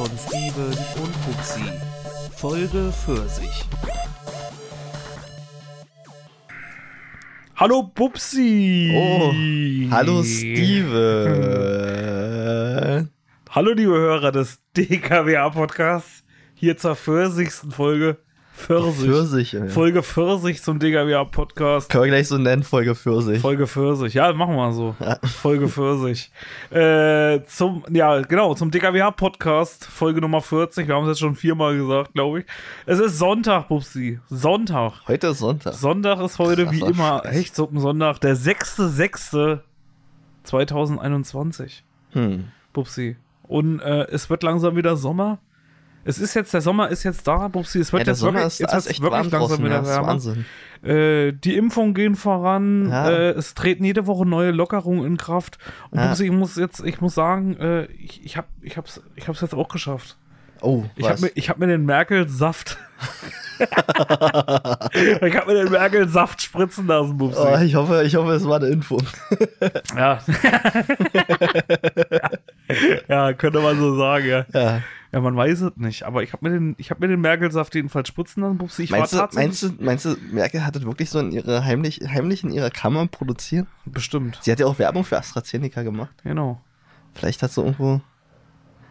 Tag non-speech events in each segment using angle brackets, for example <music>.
von Steven und Pupsi. Folge Pfirsich. Hallo Pupsi! Oh, hallo <laughs> Steven. Hallo liebe Hörer des DKWA-Podcasts. Hier zur pfirsigsten Folge. Pfirsich. Pfirsich, ey. Folge Pfirsich zum DKWA-Podcast. Können wir gleich so nennen, Folge Pfirsich. Folge Pfirsich. Ja, machen wir so. Ja. Folge Pfirsich. Äh, zum, ja, genau, zum DKWH-Podcast, Folge Nummer 40. Wir haben es jetzt schon viermal gesagt, glaube ich. Es ist Sonntag, Pupsi. Sonntag. Heute ist Sonntag. Sonntag ist heute wie Krasser immer Scheiß. Hechtsuppensonntag, der 6.6.2021. Hm. Bubsi. Und äh, es wird langsam wieder Sommer. Es ist jetzt, der Sommer ist jetzt da, Bubsi. Es wird Ja, der jetzt Sommer wirklich, ist, jetzt ist echt wirklich langsam wieder Ja. Wahnsinn. Äh, die Impfungen gehen voran. Ja. Äh, es treten jede Woche neue Lockerungen in Kraft. Und Ja. Bubsi, ich muss jetzt, ich muss sagen, äh, ich, ich, hab, ich, hab's, ich hab's jetzt auch geschafft. Oh, Ich habe mir, ich hab mir den Merkel-Saft. <laughs> ich habe mir den Merkel-Saft spritzen lassen, Bubsi. oh, ich, hoffe, ich hoffe, es war eine Info. <laughs> Ja. <laughs> ja, könnte man so sagen, ja. Ja. Ja, man weiß es nicht. Aber ich habe mir den, ich habe mir den Merkelsaft jedenfalls spritzen lassen, Bubsi. Ich Meinst, du, war tatsächlich. meinst, du, meinst du, Merkel hat das wirklich so in ihre heimlich, heimlich in ihrer Kammer produziert? Bestimmt. Sie hat ja auch Werbung für AstraZeneca gemacht. Genau. Vielleicht hast du irgendwo.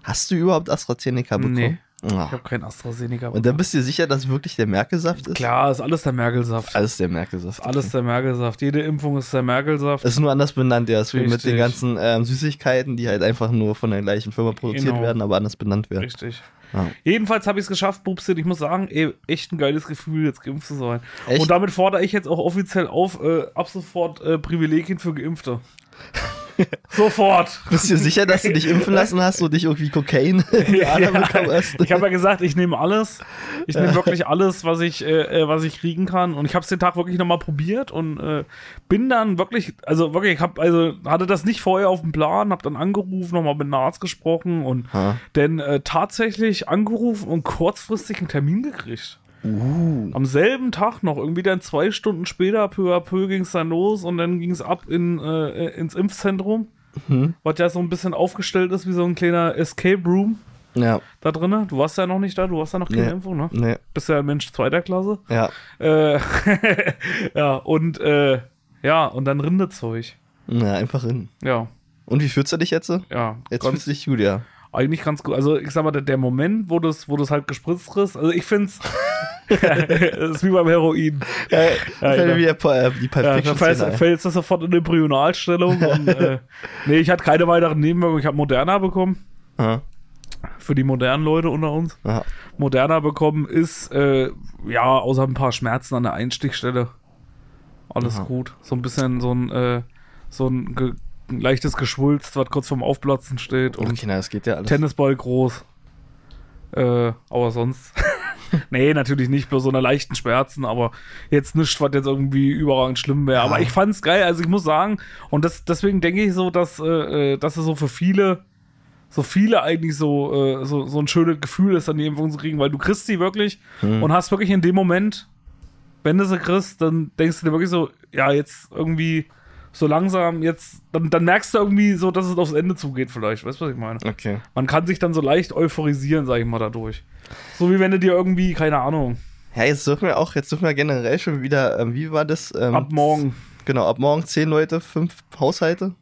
Hast du überhaupt AstraZeneca bekommen? Nee. Ah. Ich habe kein AstraZeneca. Und dann bist du dir sicher, dass wirklich der Merkelsaft ist? Klar, ist alles der Merkelsaft. Alles der Merkelsaft. Alles der Merkelsaft. Jede Impfung ist der Merkelsaft. Es ist nur anders benannt, ja. Ist wie mit den ganzen ähm, Süßigkeiten, die halt einfach nur von der gleichen Firma produziert Genau. werden, aber anders benannt werden. Richtig. Ja. Jedenfalls habe ich es geschafft, Bubsi. und Ich muss sagen, ey, echt ein geiles Gefühl, jetzt geimpft zu sein. Echt? Und damit fordere ich jetzt auch offiziell auf, äh, ab sofort äh, Privilegien für Geimpfte. <laughs> <laughs> sofort. Bist du dir sicher, dass du dich impfen lassen hast und dich irgendwie Kokain in die <laughs> Adern bekommen hast? Ich habe ja gesagt, ich nehme alles. Ich nehme wirklich alles, was ich, äh, äh, was ich kriegen kann. Und ich habe es den Tag wirklich nochmal probiert und äh, bin dann wirklich, also wirklich, ich also hatte das nicht vorher auf dem Plan, habe dann angerufen, nochmal mit dem Arzt gesprochen und Ha. dann äh, tatsächlich angerufen und kurzfristig einen Termin gekriegt. Uh. Am selben Tag noch, irgendwie dann zwei Stunden später, peu à peu ging es dann los und dann ging es ab in, äh, ins Impfzentrum, Mhm. was ja so ein bisschen aufgestellt ist wie so ein kleiner Escape Room Ja, da drinne. Du warst ja noch nicht da, du hast ja noch keine Nee. Impfung, ne? nee, Bist ja ein Mensch zweiter Klasse. ja. Äh, <laughs> ja, und äh, ja, und dann Rindezeug. Na, einfach hin. Ja, Und wie fühlst du dich jetzt? so? ja. Jetzt fühlst du dich gut, ja. Eigentlich ganz gut. Also ich sag mal, der, der Moment, wo das, wo das halt gespritzt ist, also ich find's, das <laughs> ist wie beim Heroin. Ja, Ja, po- äh, die Ja, Perfection fällt, Szene ein. fällt das sofort in eine Embryonalstellung. und, äh, <laughs> nee, ich hatte keine weiteren Nebenwirkungen. Ich habe Moderna bekommen. Aha, Für die modernen Leute unter uns. aha. Moderna bekommen ist, äh, ja, außer ein paar Schmerzen an der Einstichstelle. Alles Aha. gut. So ein bisschen so ein, äh, so ein leichtes Geschwulst, was kurz vorm Aufplatzen steht. Und Okay, na, das geht ja alles. Tennisball groß. Äh, aber sonst. <laughs> nee, natürlich nicht, bloß so eine leichten Schmerzen, aber jetzt nichts, was jetzt irgendwie überragend schlimm wäre. Aber ich fand's geil, also ich muss sagen, und das, deswegen denke ich so, dass, äh, äh, dass es so für viele, so viele eigentlich so, äh, so, so ein schönes Gefühl ist, dann die Impfung zu kriegen, weil du kriegst sie wirklich Hm. und hast wirklich in dem Moment, wenn du sie kriegst, dann denkst du dir wirklich so, ja, jetzt irgendwie so langsam, jetzt, dann, dann merkst du irgendwie so, dass es aufs Ende zugeht vielleicht, weißt du, was ich meine? Okay. Man kann sich dann so leicht euphorisieren, sag ich mal, dadurch. So wie wenn du dir irgendwie, keine Ahnung, Ja, jetzt dürfen wir auch, jetzt dürfen wir generell schon wieder, ähm, wie war das? Ähm, ab morgen. Genau, ab morgen zehn Leute, fünf Haushalte.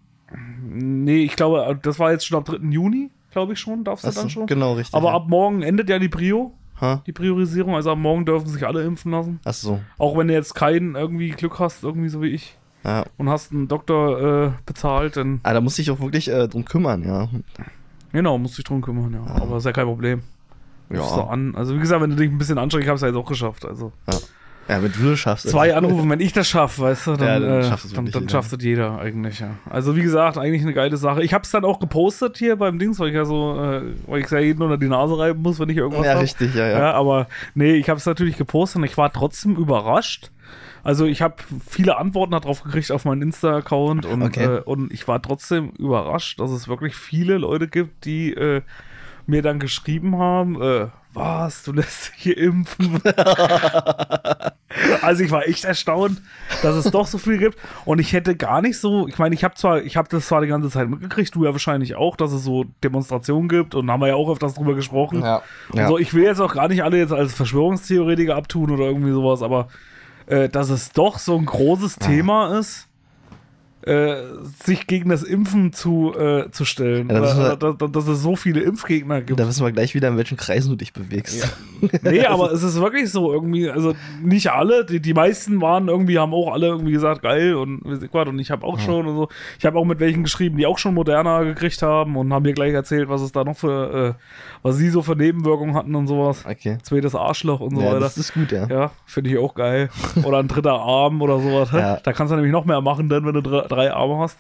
Nee, ich glaube, das war jetzt schon ab 3. Juni, glaube ich schon, darfst du Achso, dann schon. Genau, richtig. Aber ja. ab morgen endet ja die Prio, Ha? die Priorisierung. Also ab morgen dürfen sich alle impfen lassen. Ach so. Auch wenn du jetzt keinen irgendwie Glück hast, irgendwie so wie ich, Ja. und hast einen Doktor äh, bezahlt, dann Ah, da muss ich auch wirklich äh, drum kümmern, ja. genau, musst dich drum kümmern, ja. Aber ist ja kein Problem. Du Ja. an. Also wie gesagt, wenn du dich ein bisschen anstrengst, hast du ja jetzt auch geschafft. Also Ja, wenn du das schaffst. zwei Anrufe, wenn ich das schaffe, weißt du, dann, Ja, dann äh, schafft es dann, wirklich dann jeder. schafft es jeder eigentlich, ja. Also wie gesagt, eigentlich eine geile Sache. Ich habe es dann auch gepostet hier beim Dings, weil ich ja so, äh, weil ich ja jeden unter die Nase reiben muss, wenn ich irgendwas Ja, hab. richtig, ja, ja. Ja, aber nee, ich habe es natürlich gepostet und ich war trotzdem überrascht. Also ich habe viele Antworten darauf gekriegt auf meinen Insta-Account und, Okay. äh, und ich war trotzdem überrascht, dass es wirklich viele Leute gibt, die äh, mir dann geschrieben haben, äh, was, du lässt dich hier impfen. <laughs> Also ich war echt erstaunt, dass es doch so viel gibt. Und ich hätte gar nicht so, ich meine, ich habe zwar, ich habe das zwar die ganze Zeit mitgekriegt, du ja wahrscheinlich auch, dass es so Demonstrationen gibt und haben wir ja auch öfters drüber gesprochen. Ja. Ja. so, ich will jetzt auch gar nicht alle jetzt als Verschwörungstheoretiker abtun oder irgendwie sowas, aber äh, dass es doch so ein großes Thema ist, äh, sich gegen das Impfen zu, äh, zu stellen. Ja, oder, halt- oder, dass, es so viele Impfgegner gibt. Da wissen wir gleich wieder, in welchen Kreisen du dich bewegst. Nee, aber es ist wirklich so irgendwie, also nicht alle, die, die meisten waren irgendwie, haben auch alle irgendwie gesagt, geil und und ich habe auch schon und so. Ich habe auch mit welchen geschrieben, die auch schon Moderna gekriegt haben und haben mir gleich erzählt, was es da noch für, äh, was sie so für Nebenwirkungen hatten und sowas. Okay. Zweites Arschloch und so Ja, weiter. das ist gut, ja. Ja, finde ich auch geil. Oder ein dritter Arm oder sowas. Ja. Da kannst du nämlich noch mehr machen, dann, wenn du drei, drei Arme hast.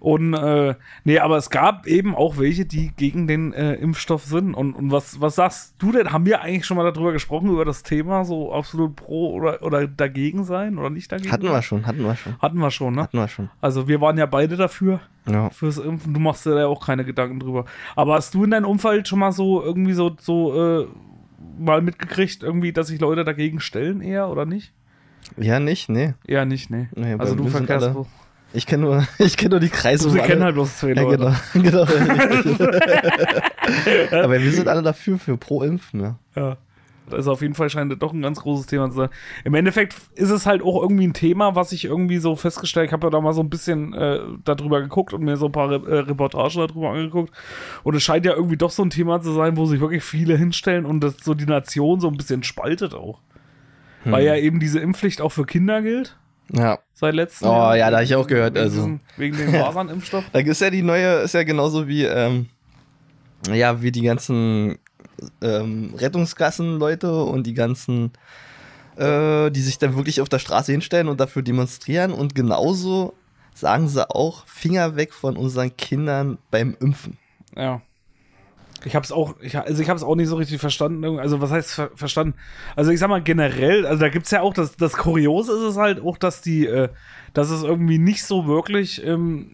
Und äh, nee, aber es gab eben auch welche, die gegen den äh, Impfstoff sind. Und, und was, was sagst du denn? Haben wir eigentlich schon mal darüber gesprochen, über das Thema, so absolut pro oder, oder dagegen sein oder nicht dagegen? Hatten wir schon, hatten wir schon. Hatten wir schon, ne? Hatten wir schon. Also wir waren ja beide dafür Ja. fürs Impfen. Du machst dir da ja auch keine Gedanken drüber. Aber hast du in deinem Umfeld schon mal so irgendwie so, so äh, mal mitgekriegt, irgendwie, dass sich Leute dagegen stellen eher oder nicht? Ja, nicht, nee. Eher nicht, nee. Nee, also du verkehrst alle-. Ich kenne nur, <laughs> ich kenne nur die Kreise. Wo kennen halt bloß zwei Ja, Leute. genau. <laughs> genau richtig. <laughs> Aber wir sind alle dafür, für pro Impfen, ja. Ja. Also auf jeden Fall scheint das doch ein ganz großes Thema zu sein. Im Endeffekt ist es halt auch irgendwie ein Thema, was ich irgendwie so festgestellt, ich habe ja da mal so ein bisschen äh, darüber geguckt und mir so ein paar Re äh, Reportagen darüber angeguckt. Und es scheint ja irgendwie doch so ein Thema zu sein, wo sich wirklich viele hinstellen und das so die Nation so ein bisschen spaltet auch. Weil ja eben diese Impfpflicht auch für Kinder gilt, Ja. seit letztem Oh, Jahr. ja, da hab ich auch gehört, Wegen, also. diesem- wegen dem Masern-Impfstoff. <laughs> Da ist ja die neue, ist ja genauso wie, ähm, ja, wie die ganzen ähm, Rettungsgassen-Leute und die ganzen, äh, die sich dann wirklich auf der Straße hinstellen und dafür demonstrieren. Und genauso sagen sie auch, Finger weg von unseren Kindern beim Impfen. Ja. Ich hab's auch, ich, also ich hab's auch nicht so richtig verstanden. Also was heißt ver verstanden? Also ich sag mal generell, also da gibt's ja auch, das, das Kuriose ist es halt auch, dass die, äh, dass es irgendwie nicht so wirklich, ähm,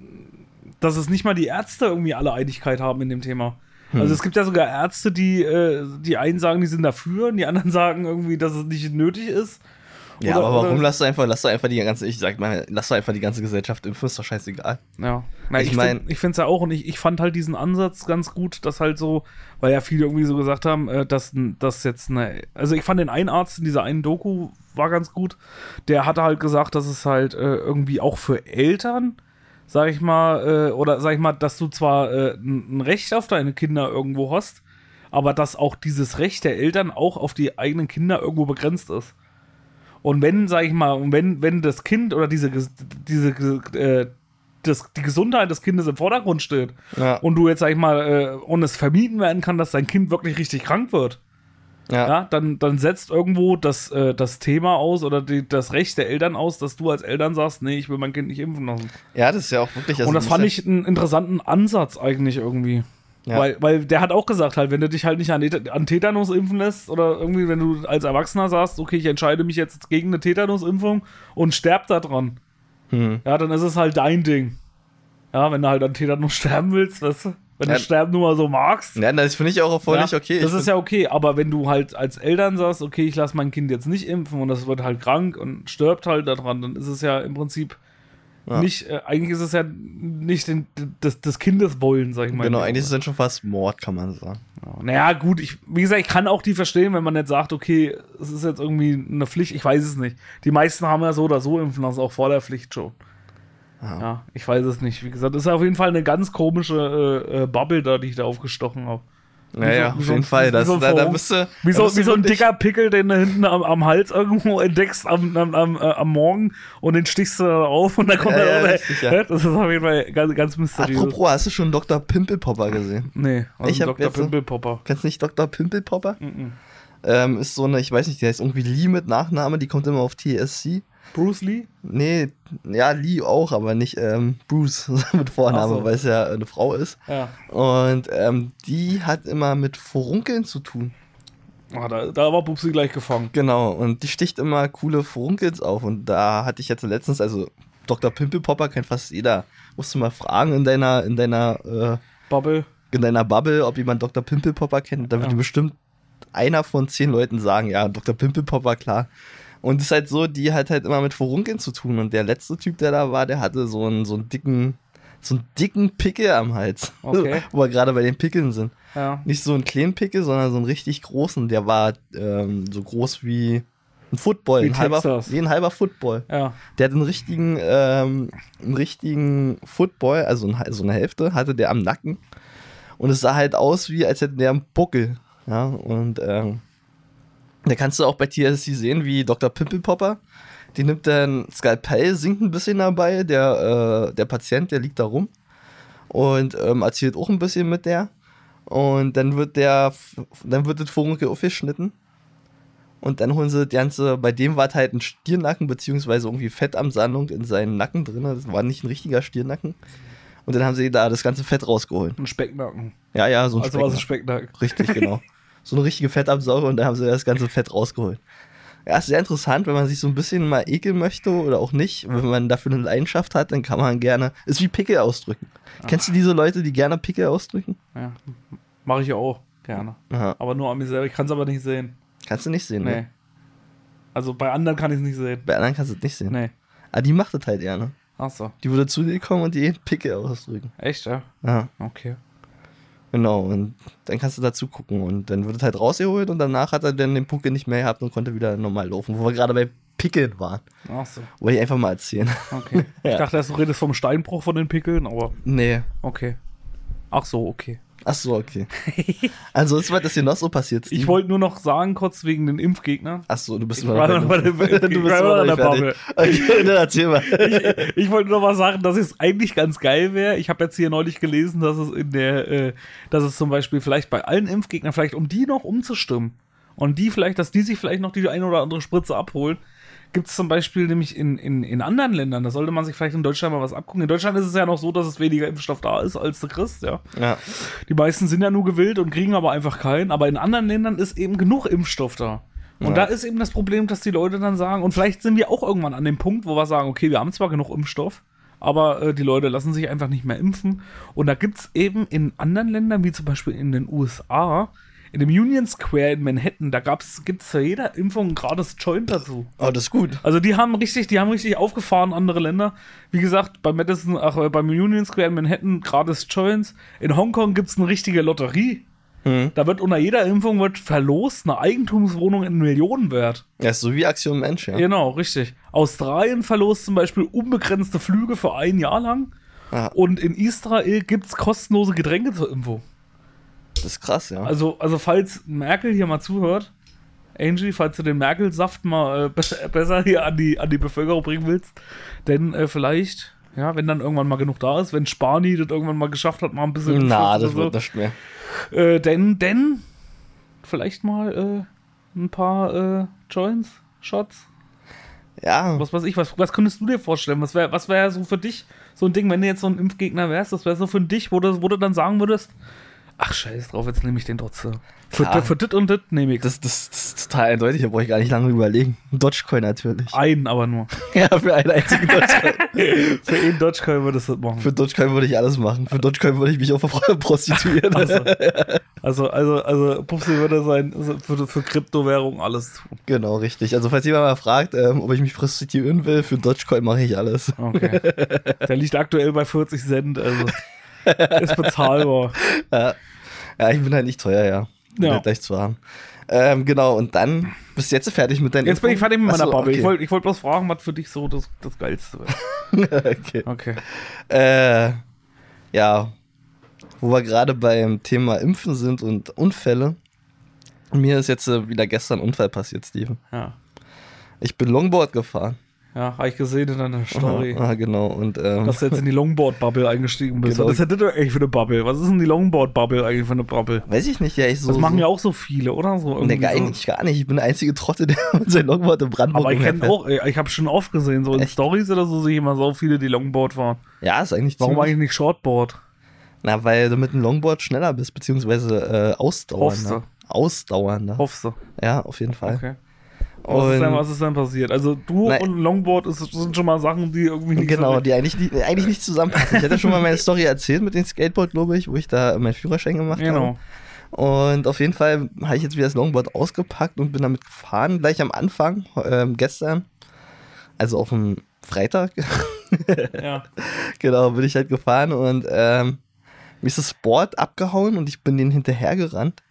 dass es nicht mal die Ärzte irgendwie alle Einigkeit haben in dem Thema. Also es gibt ja sogar Ärzte, die, äh, die einen sagen, die sind dafür, und die anderen <laughs> sagen irgendwie, dass es nicht nötig ist. Ja, Oder- aber warum oder- lass du einfach, lass du einfach die ganze, ich sag mal, lass du einfach die ganze Gesellschaft impfen, ist doch scheißegal. Ja, Na, Ich ich, mein- find, ich finde es ja auch und ich, ich fand halt diesen Ansatz ganz gut, dass halt so, weil ja viele irgendwie so gesagt haben, äh, dass das jetzt eine, also ich fand den einen Arzt in dieser einen Doku war ganz gut, der hatte halt gesagt, dass es halt äh, irgendwie auch für Eltern, sag ich mal, äh, oder sag ich mal, dass du zwar äh, ein Recht auf deine Kinder irgendwo hast, aber dass auch dieses Recht der Eltern auch auf die eigenen Kinder irgendwo begrenzt ist. Und wenn, sag ich mal, und wenn, wenn das Kind oder diese, diese, äh, das, die Gesundheit des Kindes im Vordergrund steht Ja. und du jetzt, sag ich mal, äh, und es vermieden werden kann, dass dein Kind wirklich richtig krank wird, Ja. ja, dann, dann setzt irgendwo das, äh, das Thema aus oder die, das Recht der Eltern aus, dass du als Eltern sagst, nee, ich will mein Kind nicht impfen lassen. Ja, das ist ja auch wirklich. also und das fand ich einen interessanten Ansatz eigentlich irgendwie. Ja. Weil, weil der hat auch gesagt, halt, wenn du dich halt nicht an, an Tetanus impfen lässt oder irgendwie, wenn du als Erwachsener sagst, okay, ich entscheide mich jetzt gegen eine Tetanusimpfung und sterb da dran, Ja, hm. ja, dann ist es halt dein Ding. Ja, wenn du halt an Tetanus sterben willst, weißt du, wenn Ja. du Sterben nur mal so magst. ja, das finde ich auch völlig ja, okay. Das ist ja okay, aber wenn du halt als Eltern sagst, okay, ich lasse mein Kind jetzt nicht impfen und das wird halt krank und stirbt halt daran, dann ist es ja im Prinzip Ja. nicht, äh, eigentlich ist es ja nicht den, des, des Kindes wollen, sag ich mal. Genau, eigentlich ist es dann schon fast Mord, kann man sagen. Ja, Naja, gut, ich, wie gesagt, ich kann auch die verstehen, wenn man nicht sagt, okay, es ist jetzt irgendwie eine Pflicht, ich weiß es nicht. Die meisten haben ja so oder so impfen lassen, auch vor der Pflicht schon. Ja. Ja, ich weiß es nicht. Wie gesagt, das ist auf jeden Fall eine ganz komische äh, äh, Bubble da, die ich da aufgestochen habe. Naja, so- auf so jeden ein- Fall. wie Das, so ein da, da bist du, Wie so, wie so ein dicker Pickel, den du hinten am, am Hals irgendwo entdeckst am, am, am, äh, am Morgen und den stichst du dann auf und dann kommt Ja, er ja, richtig, ja. <laughs> Das ist auf jeden Fall ganz, ganz mysteriös. Apropos, hast du schon Dr. Pimpelpopper gesehen? nee, was Ich Dr. so- Pimpelpopper. Kennst du nicht Dr. Pimpelpopper? Mhm. Ähm, ist so eine, ich weiß nicht, der heißt irgendwie Lee mit Nachname, die kommt immer auf TSC. Bruce Lee? Nee, ja, Lee auch, aber nicht ähm, Bruce <laughs> mit Vorname, so. weil es ja eine Frau ist. Ja. Und ähm, die hat immer mit Furunkeln zu tun. Ah, da, da war Bubsi gleich gefangen. Genau, und die sticht immer coole Furunkels auf. Und da hatte ich jetzt letztens, also Dr. Pimpelpopper kennt fast jeder. Musst du mal fragen in deiner, in deiner, äh, Bubble. in deiner Bubble, ob jemand Dr. Pimpelpopper kennt. Da wird Ja. dir bestimmt einer von zehn Leuten sagen, ja, Dr. Pimpelpopper, klar. Und es ist halt so, die hat halt immer mit Furunkeln zu tun. Und der letzte Typ, der da war, der hatte so einen, so einen dicken, so einen dicken Pickel am Hals. Okay. <laughs> Wo wir gerade bei den Pickeln sind. Ja. Nicht so einen kleinen Pickel, sondern so einen richtig großen. Der war ähm, so groß wie ein Football. Wie ein halber, Texas. wie ein halber Football. Ja. Der hat einen richtigen, ähm, einen richtigen Football, also ein, so eine Hälfte, hatte der am Nacken. Und es sah halt aus, wie als hätte der einen Buckel. Ja, und ähm, da kannst du auch bei TSC sehen, wie Dr. Pimpelpopper, die nimmt dann Skalpell, singt ein bisschen dabei, der, äh, der Patient, der liegt da rum und ähm, erzählt auch ein bisschen mit der. Und dann wird der, dann wird das Furunkel aufgeschnitten. Und dann holen sie das Ganze, bei dem war es halt ein Stirnacken, beziehungsweise irgendwie Fettamsammlung in seinen Nacken drin. Das war nicht ein richtiger Stirnacken. Und dann haben sie da das ganze Fett rausgeholt. Ein Specknacken. Ja, ja, so ein Also war es ein Specknacken. Specknacken. Richtig, genau. <laughs> so eine richtige Fettabsauger und da haben sie das ganze Fett rausgeholt. Ja, ist sehr interessant, wenn man sich so ein bisschen mal ekeln möchte oder auch nicht. Wenn man dafür eine Leidenschaft hat, dann kann man gerne. Ist wie Pickel ausdrücken. Kennst du diese Leute, die gerne Pickel ausdrücken? Ja. Mache ich auch gerne. Aha. Aber nur an mir selber. Ich kann es aber nicht sehen. Kannst du nicht sehen, Nee. ne? Also bei anderen kann ich es nicht sehen. Bei anderen kannst du es nicht sehen. Nee. Aber die macht das halt gerne. Ach so. Die würde zu dir kommen und die Pickel ausdrücken. Echt, ja? Ja, Okay. Genau. Und dann kannst du dazu gucken. Und dann wird es halt rausgeholt und danach hat er dann den Puckel nicht mehr gehabt und konnte wieder normal laufen. Wo wir gerade bei Pickeln waren. Ach so. Wollte ich einfach mal erzählen. Okay. Ja. <laughs> Ich dachte erst, du redest vom Steinbruch von den Pickeln, aber nee. okay. Ach so, okay. Ach so, okay. Also, was war das hier noch so passiert? Ich wollte nur noch sagen, kurz wegen den Impfgegnern. Ach so, du bist immer <laughs> noch noch bei dem- der- Du bist immer noch noch der. Okay, <laughs> dann erzähl mal. ich, ich wollte nur mal sagen, dass es eigentlich ganz geil wäre. Ich habe jetzt hier neulich gelesen, dass es in der, äh, dass es zum Beispiel vielleicht bei allen Impfgegnern, vielleicht um die noch umzustimmen und die vielleicht, dass die sich vielleicht noch die eine oder andere Spritze abholen, gibt es zum Beispiel nämlich in, in, in anderen Ländern, da sollte man sich vielleicht in Deutschland mal was abgucken. In Deutschland ist es ja noch so, dass es weniger Impfstoff da ist, als du kriegst, ja. Ja. Die meisten sind ja nur gewillt und kriegen aber einfach keinen. Aber in anderen Ländern ist eben genug Impfstoff da. Und Ja. da ist eben das Problem, dass die Leute dann sagen, und vielleicht sind wir auch irgendwann an dem Punkt, wo wir sagen, okay, wir haben zwar genug Impfstoff, aber äh, die Leute lassen sich einfach nicht mehr impfen. Und da gibt es eben in anderen Ländern, wie zum Beispiel in den USA, in dem Union Square in Manhattan, da gibt es für jeder Impfung ein gratis Joint dazu. Oh, das ist gut. Also die haben richtig, die haben richtig aufgefahren, andere Länder. Wie gesagt, bei Madison, ach, äh, beim Union Square in Manhattan gratis Joints. In Hongkong gibt es eine richtige Lotterie. Hm. Da wird unter jeder Impfung wird verlost eine Eigentumswohnung in Millionenwert. Ja, ist so wie Aktion Mensch, ja. Genau, richtig. Australien verlost zum Beispiel unbegrenzte Flüge für ein Jahr lang. Ja. Und in Israel gibt es kostenlose Getränke zur Impfung. Das ist krass, ja. Also, also falls Merkel hier mal zuhört, Angie, falls du den Merkel-Saft mal äh, be- besser hier an die, an die Bevölkerung bringen willst, denn äh, vielleicht, ja, wenn dann irgendwann mal genug da ist, wenn Spani das irgendwann mal geschafft hat, mal ein bisschen Na, das wird nicht mehr. äh, denn, denn, vielleicht mal äh, ein paar äh, Joints, Shots, Ja, was weiß ich, was, was könntest du dir vorstellen? Was wäre was wär so für dich so ein Ding, wenn du jetzt so ein Impfgegner wärst, das wäre so für dich, wo du, wo du dann sagen würdest, ach scheiß drauf, jetzt nehme ich den trotzdem. Für, Ja. für dit und dit nehme ich. das, das, das ist total eindeutig, da brauche ich gar nicht lange überlegen. Ein Dogecoin natürlich. Einen aber nur. <laughs> Ja, für einen einzigen Dogecoin. <laughs> Für einen Dogecoin würdest du das machen. Für Dogecoin würde ich alles machen. Für Dogecoin würde ich mich auch prostituieren. <laughs> Also, also, also Pupsi würde sein, also für, für Kryptowährung alles tun. genau, richtig. Also, falls jemand mal fragt, ähm, ob ich mich prostituieren will, für Dogecoin mache ich alles. Okay. Der liegt aktuell bei 40 Cent, also ist bezahlbar. Ja. Ja, ich bin halt nicht teuer, ja. Bin Ja. leicht zu haben. Ähm, genau, und dann bist du jetzt fertig mit deinen Jetzt bin ich fertig mit meiner Achso, Bubble. Ich Okay. wollte ich wollt bloß fragen, was für dich so das, das Geilste wäre. <laughs> okay. Okay. Äh, ja, wo wir gerade beim Thema Impfen sind und Unfälle. Mir ist jetzt äh, wieder gestern ein Unfall passiert, Steven. Ja. Ich bin Longboard gefahren. Ja, habe ich gesehen in deiner Story. Ah, genau. Und ähm, Dass du jetzt in die Longboard-Bubble eingestiegen bist. Genau. Was ist das denn eigentlich für eine Bubble? Was ist denn die Longboard-Bubble eigentlich für eine Bubble? weiß ich nicht, ja, ich so. Das machen ja auch so viele, oder? So Ne, eigentlich gar nicht. Ich bin der einzige Trottel, der mit seinem Longboard in Brandenburg Aber ich kenne auch, ich habe schon oft gesehen, so in? Stories oder so, sehe ich immer so viele, die Longboard fahren. Ja, ist eigentlich Warum eigentlich nicht Shortboard? Na, weil du mit einem Longboard schneller bist, beziehungsweise äh, ausdauernder. Hoffst du? Ausdauernder. Hoffst du? Ja, auf jeden Fall. Okay. Was ist, denn, was ist denn passiert? Also du Nein. und Longboard ist, sind schon mal Sachen, die irgendwie nicht Genau, so die eigentlich, nicht- eigentlich nicht zusammenpassen. Ich hatte schon mal meine Story erzählt mit dem Skateboard, glaube ich, wo ich da meinen Führerschein gemacht habe. Genau. Und auf jeden Fall habe ich jetzt wieder das Longboard ausgepackt und bin damit gefahren, gleich am Anfang, ähm, gestern, also auf dem Freitag, <laughs> Ja. genau, bin ich halt gefahren und ähm, mir ist das Board abgehauen und ich bin denen hinterhergerannt.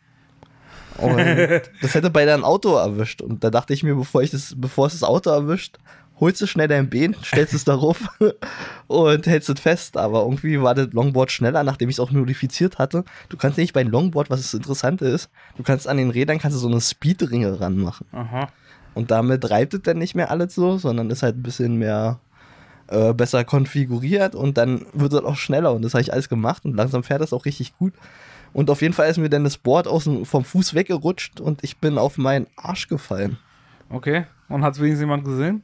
Und <laughs> das hätte beinahe ein Auto erwischt. Und da dachte ich mir, bevor, ich das, bevor es das Auto erwischt, holst du schnell dein Bein, stellst es darauf <laughs> und hältst es fest. Aber irgendwie war das Longboard schneller, nachdem ich es auch modifiziert hatte. Du kannst nicht bei einem Longboard, was das Interessante ist, du kannst an den Rädern kannst du so eine Speedringe ranmachen. Aha. Und damit reibt es dann nicht mehr alles so, sondern ist halt ein bisschen mehr äh, besser konfiguriert und dann wird es auch schneller. Und das habe ich alles gemacht und langsam fährt das auch richtig gut. Und auf jeden Fall ist mir dann das Board aus dem, vom Fuß weggerutscht und ich bin auf meinen Arsch gefallen. Okay. Und hat es wenigstens jemand gesehen?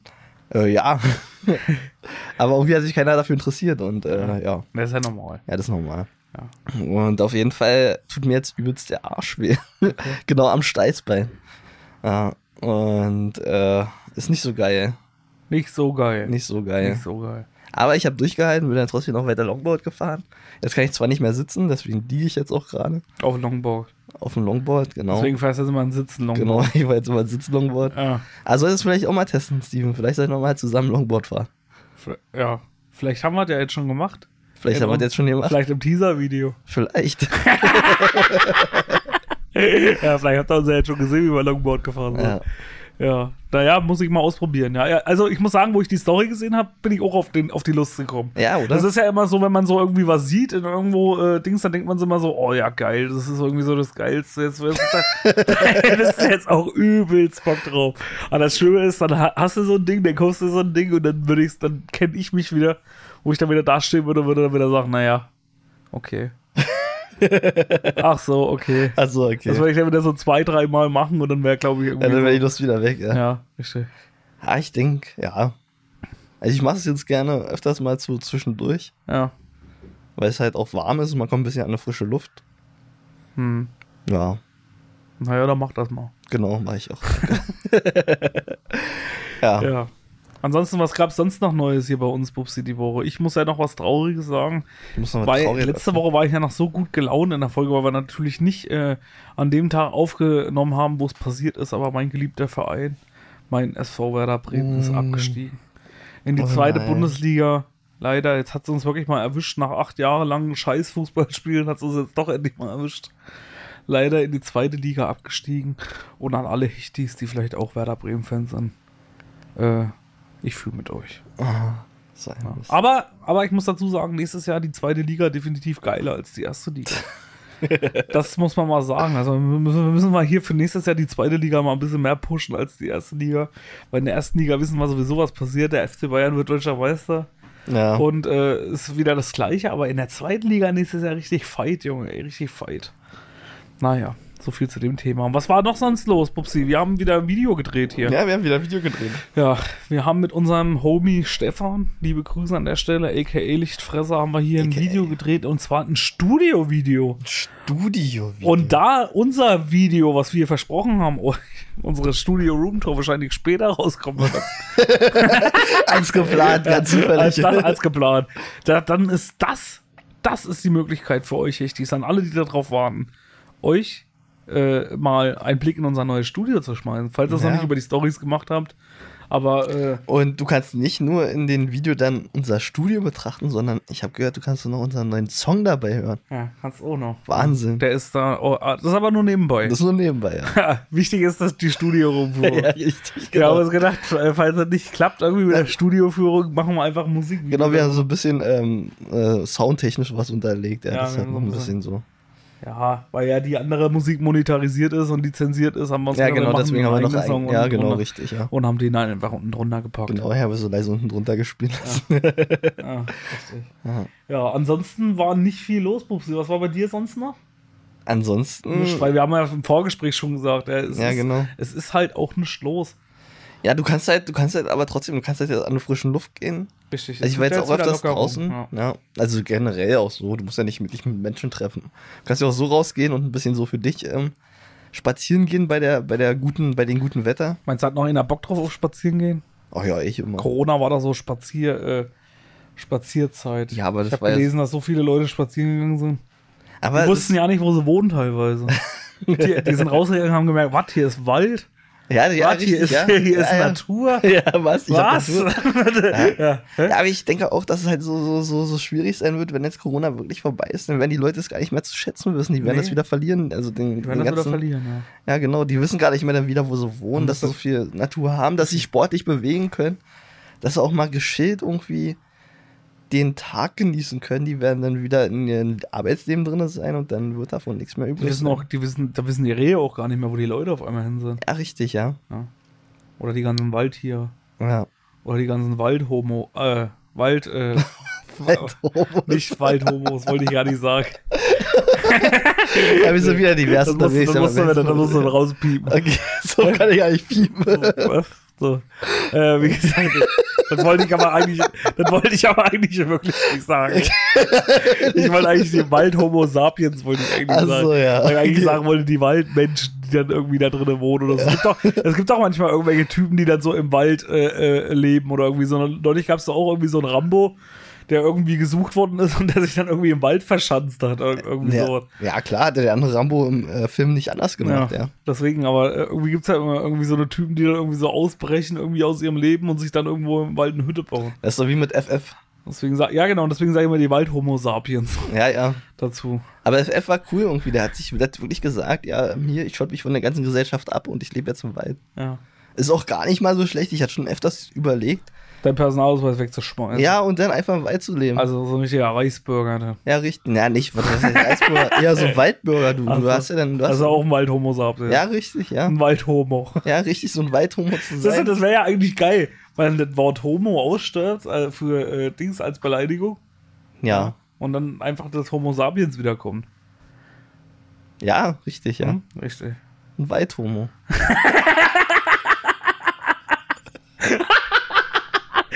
Äh, ja. <laughs> Aber irgendwie hat sich keiner dafür interessiert und äh, ja. Das ist ja normal. Ja, das ist normal. Ja. Und auf jeden Fall tut mir jetzt übelst der Arsch weh. <laughs> genau am Steißbein. Ja, und äh, ist nicht so geil. Nicht so geil. Nicht so geil. Nicht so geil. Aber ich habe durchgehalten, bin dann trotzdem noch weiter Longboard gefahren. Jetzt kann ich zwar nicht mehr sitzen, deswegen liege ich jetzt auch gerade Auf Longboard. auf dem Longboard, genau. Deswegen fährst du jetzt immer ein Sitzen Genau, <laughs> ich war jetzt immer Sitz-Longboard. Ja. Also soll das vielleicht auch mal testen, Steven. Vielleicht sollten wir mal zusammen Longboard fahren. Ja. Vielleicht haben wir das ja jetzt schon gemacht. Vielleicht haben wir das jetzt schon gemacht. Vielleicht im Teaser-Video. Vielleicht. <laughs> <laughs> ja, vielleicht habt ihr uns ja jetzt schon gesehen, wie wir Longboard gefahren sind. ja. Ja, naja, muss ich mal ausprobieren. Ja, also ich muss sagen, wo ich die Story gesehen habe, bin ich auch auf, den, auf die Lust gekommen. ja, oder? Das ist ja immer so, wenn man so irgendwie was sieht in irgendwo äh, Dings, dann denkt man sich immer so, oh ja, geil, das ist irgendwie so das Geilste. Jetzt wirst <laughs> du jetzt auch übelst Bock drauf. Aber das Schlimme ist, dann ha- hast du so ein Ding, dann kaufst du so ein Ding und dann würde ich dann kenne ich mich wieder, wo ich dann wieder dastehen würde und würde dann wieder sagen, naja, okay. Ach so, okay. also, okay. Das würde ich dann wieder so zwei, drei Mal machen und dann wäre, glaube ich, ja, irgendwie. dann wäre die Lust wieder weg, ja. Ja, ja, richtig. ich denke, ja. Also ich mache es jetzt gerne öfters mal so zwischendurch, Ja. weil es halt auch warm ist und man kommt ein bisschen an eine frische Luft. Hm. Ja, Naja, dann mach das mal. genau, mache ich auch. <laughs> ja. Ja. Ansonsten, was gab es sonst noch Neues hier bei uns, Bubsi, die Woche? Ich muss ja noch was Trauriges sagen. Ich muss noch was Weil Trauriges letzte. Woche war ich ja noch so gut gelaunt in der Folge, weil wir natürlich nicht äh, an dem Tag aufgenommen haben, wo es passiert ist, aber mein geliebter Verein, mein SV Werder Bremen, ist Mm. abgestiegen. In die Oh zweite nein. Bundesliga. Leider, jetzt hat es uns wirklich mal erwischt. Nach acht Jahren langen Scheiß-Fußballspielen hat es uns jetzt doch endlich mal erwischt. Leider in die zweite Liga abgestiegen. Und an alle Hichtis, die vielleicht auch Werder Bremen-Fans sind. Äh, ich fühle mit euch. Ah, Ja. Aber, aber ich muss dazu sagen, nächstes Jahr die zweite Liga definitiv geiler als die erste Liga. <laughs> das muss man mal sagen. Also wir müssen, wir müssen mal hier für nächstes Jahr die zweite Liga mal ein bisschen mehr pushen als die erste Liga. Weil in der ersten Liga wissen wir sowieso, was passiert. Der FC Bayern wird deutscher Meister. Ja. Und äh, ist wieder das Gleiche. Aber in der zweiten Liga nächstes Jahr richtig Fight, Junge. Richtig Fight. Naja, so viel zu dem Thema. Und was war noch sonst los, Pupsi? Wir haben wieder ein Video gedreht hier. ja, wir haben wieder ein Video gedreht. Ja, wir haben mit unserem Homie Stefan, liebe Grüße an der Stelle, aka Lichtfresser, haben wir hier ein AKA. Video gedreht und zwar ein Studio-Video. Studio. Und da unser Video, was wir versprochen haben, euch, unsere Studio Room Tour wahrscheinlich später rauskommen wird, <laughs> Eins geplant, ganz als, zufällig. das, als geplant, da, dann ist das, das ist die Möglichkeit für euch, Hechtis, an alle, die darauf warten, euch äh, mal einen Blick in unser neues Studio zu schmeißen, falls ihr es noch Ja. nicht über die Stories gemacht habt. Aber äh, Und du kannst nicht nur in den Video dann unser Studio betrachten, sondern ich habe gehört, du kannst noch unseren neuen Song dabei hören. Ja, kannst auch noch. Wahnsinn. Der ist da, oh, ah, das ist aber nur nebenbei. Das ist nur nebenbei, ja. <laughs> Wichtig ist, dass die Studioführung. <laughs> ja richtig, Wir haben genau. uns gedacht, falls das nicht klappt, irgendwie mit der Studioführung, machen wir einfach Musik. Genau, wir haben so ein bisschen ähm, äh, soundtechnisch was unterlegt. Ja, Ja, das ist halt noch ein bisschen so. Ja, weil ja die andere Musik monetarisiert ist und lizenziert ist, haben wir uns Ja, genau, deswegen haben wir noch einen. Song Ja, genau, drunter. richtig, ja. Und haben den dann einfach unten drunter gepackt. Genau, ja, wir so leise unten drunter gespielt lassen. Ja. <laughs> Ja. ja, ansonsten war nicht viel los, Pupsi. Was war bei dir sonst noch? Ansonsten, Nicht, weil wir haben ja im Vorgespräch schon gesagt, ja, es. Ja, ist, genau. es ist halt auch nicht los. ja, du kannst halt, du kannst halt aber trotzdem, du kannst halt jetzt an die frischen Luft gehen. Richtig. Also ich war jetzt auch öfters draußen. Ja. Ja. Also generell auch so. Du musst ja nicht mit, dich mit Menschen treffen. Du kannst ja auch so rausgehen und ein bisschen so für dich ähm, spazieren gehen bei der, bei der guten, bei dem guten Wetter. Meinst du, hat noch einer Bock drauf auf Spazieren gehen? Ach ja, ich immer. Corona war da so Spazier, äh, Spazierzeit. Ja, aber das ich habe war jetzt- gelesen, dass so viele Leute spazieren gegangen sind. Aber Die wussten ja nicht, wo sie wohnen teilweise. <laughs> die, die sind rausgegangen und haben gemerkt, was, hier ist Wald? Ja, ja, was, hier ja. <laughs> hier ist ja. Natur? <laughs> Ja, was? Ich Was? <laughs> Ja. Aber ich denke auch, dass es halt so, so, so, so schwierig sein wird, wenn jetzt Corona wirklich vorbei ist. Dann werden die Leute es gar nicht mehr zu schätzen wissen. Die werden Nee. das wieder verlieren. Also den, Die werden den das wieder ganzen, verlieren, ja. Ja, genau. Die wissen gar nicht mehr dann wieder, wo sie wohnen, Und dass das- sie so viel Natur haben, dass sie sportlich bewegen können, dass sie auch mal geschillt irgendwie den Tag genießen können. Die werden dann wieder in ihrem Arbeitsleben drin sein und dann wird davon nichts mehr Die übrig wissen sein. auch, die wissen, da wissen die Rehe auch gar nicht mehr, wo die Leute auf einmal hin sind. Ja, richtig, ja. Oder die ganzen Waldtiere. Ja. Oder die ganzen Waldhomo, äh, Wald, äh, <laughs> nicht Waldhomos, wollte ich gar nicht sagen. ja, wir sind wieder divers Das musst, unterwegs. das musst du, das musst du rauspiepen. Okay, <laughs> so kann ich eigentlich piepen. So. Äh, wie gesagt, das wollte ich aber eigentlich, das wollte ich aber eigentlich wirklich nicht sagen. Ich wollte eigentlich die Wald-Homo sapiens, wollte ich eigentlich Ach so, sagen. ja. Weil ich eigentlich Okay. sagen wollte, die Waldmenschen, die dann irgendwie da drinnen wohnen oder so. Es gibt doch, es gibt doch manchmal irgendwelche Typen, die dann so im Wald äh, äh, leben oder irgendwie so. Neulich gab es doch auch irgendwie so einen Rambo, der irgendwie gesucht worden ist und der sich dann irgendwie im Wald verschanzt hat. Ir- Irgendwie Ja, so. ja, klar, hat der andere Rambo im äh, Film nicht anders gemacht, ja. Deswegen, aber äh, irgendwie gibt es halt immer irgendwie so eine Typen, die dann irgendwie so ausbrechen, irgendwie aus ihrem Leben und sich dann irgendwo im Wald eine Hütte bauen. Das ist so wie mit FF. Deswegen sag, ja genau, und deswegen sage ich immer die Wald-Homo sapiens <laughs> Ja, ja. dazu. Aber FF war cool irgendwie. Der hat sich der hat wirklich gesagt, ja, hier, ich schotte mich von der ganzen Gesellschaft ab und ich lebe jetzt im Wald. Ja. Ist auch gar nicht mal so schlecht. Ich hatte schon öfters überlegt. Dein Personalausweis wegzuschmeißen. Ja, und dann einfach Wald zu leben. Also so ein richtiger Reichsbürger. Ne? ja, richtig. Ja, nicht, was heißt Reichsbürger? Eher so <laughs> Waldbürger. Du, Ach du hast ja dann. Du hast, Also auch ein Wald-Homo sapiens. ja, richtig, ja. Ein Wald-Homo. Ja, richtig, so ein Waldhomo zu Das, sein. das wäre ja eigentlich geil, weil das Wort Homo ausstirbt äh, für äh, Dings als Beleidigung ja. und dann einfach das Homo sapiens wiederkommt. Ja, richtig, ja. Hm? Richtig. Ein Waldhomo. <laughs>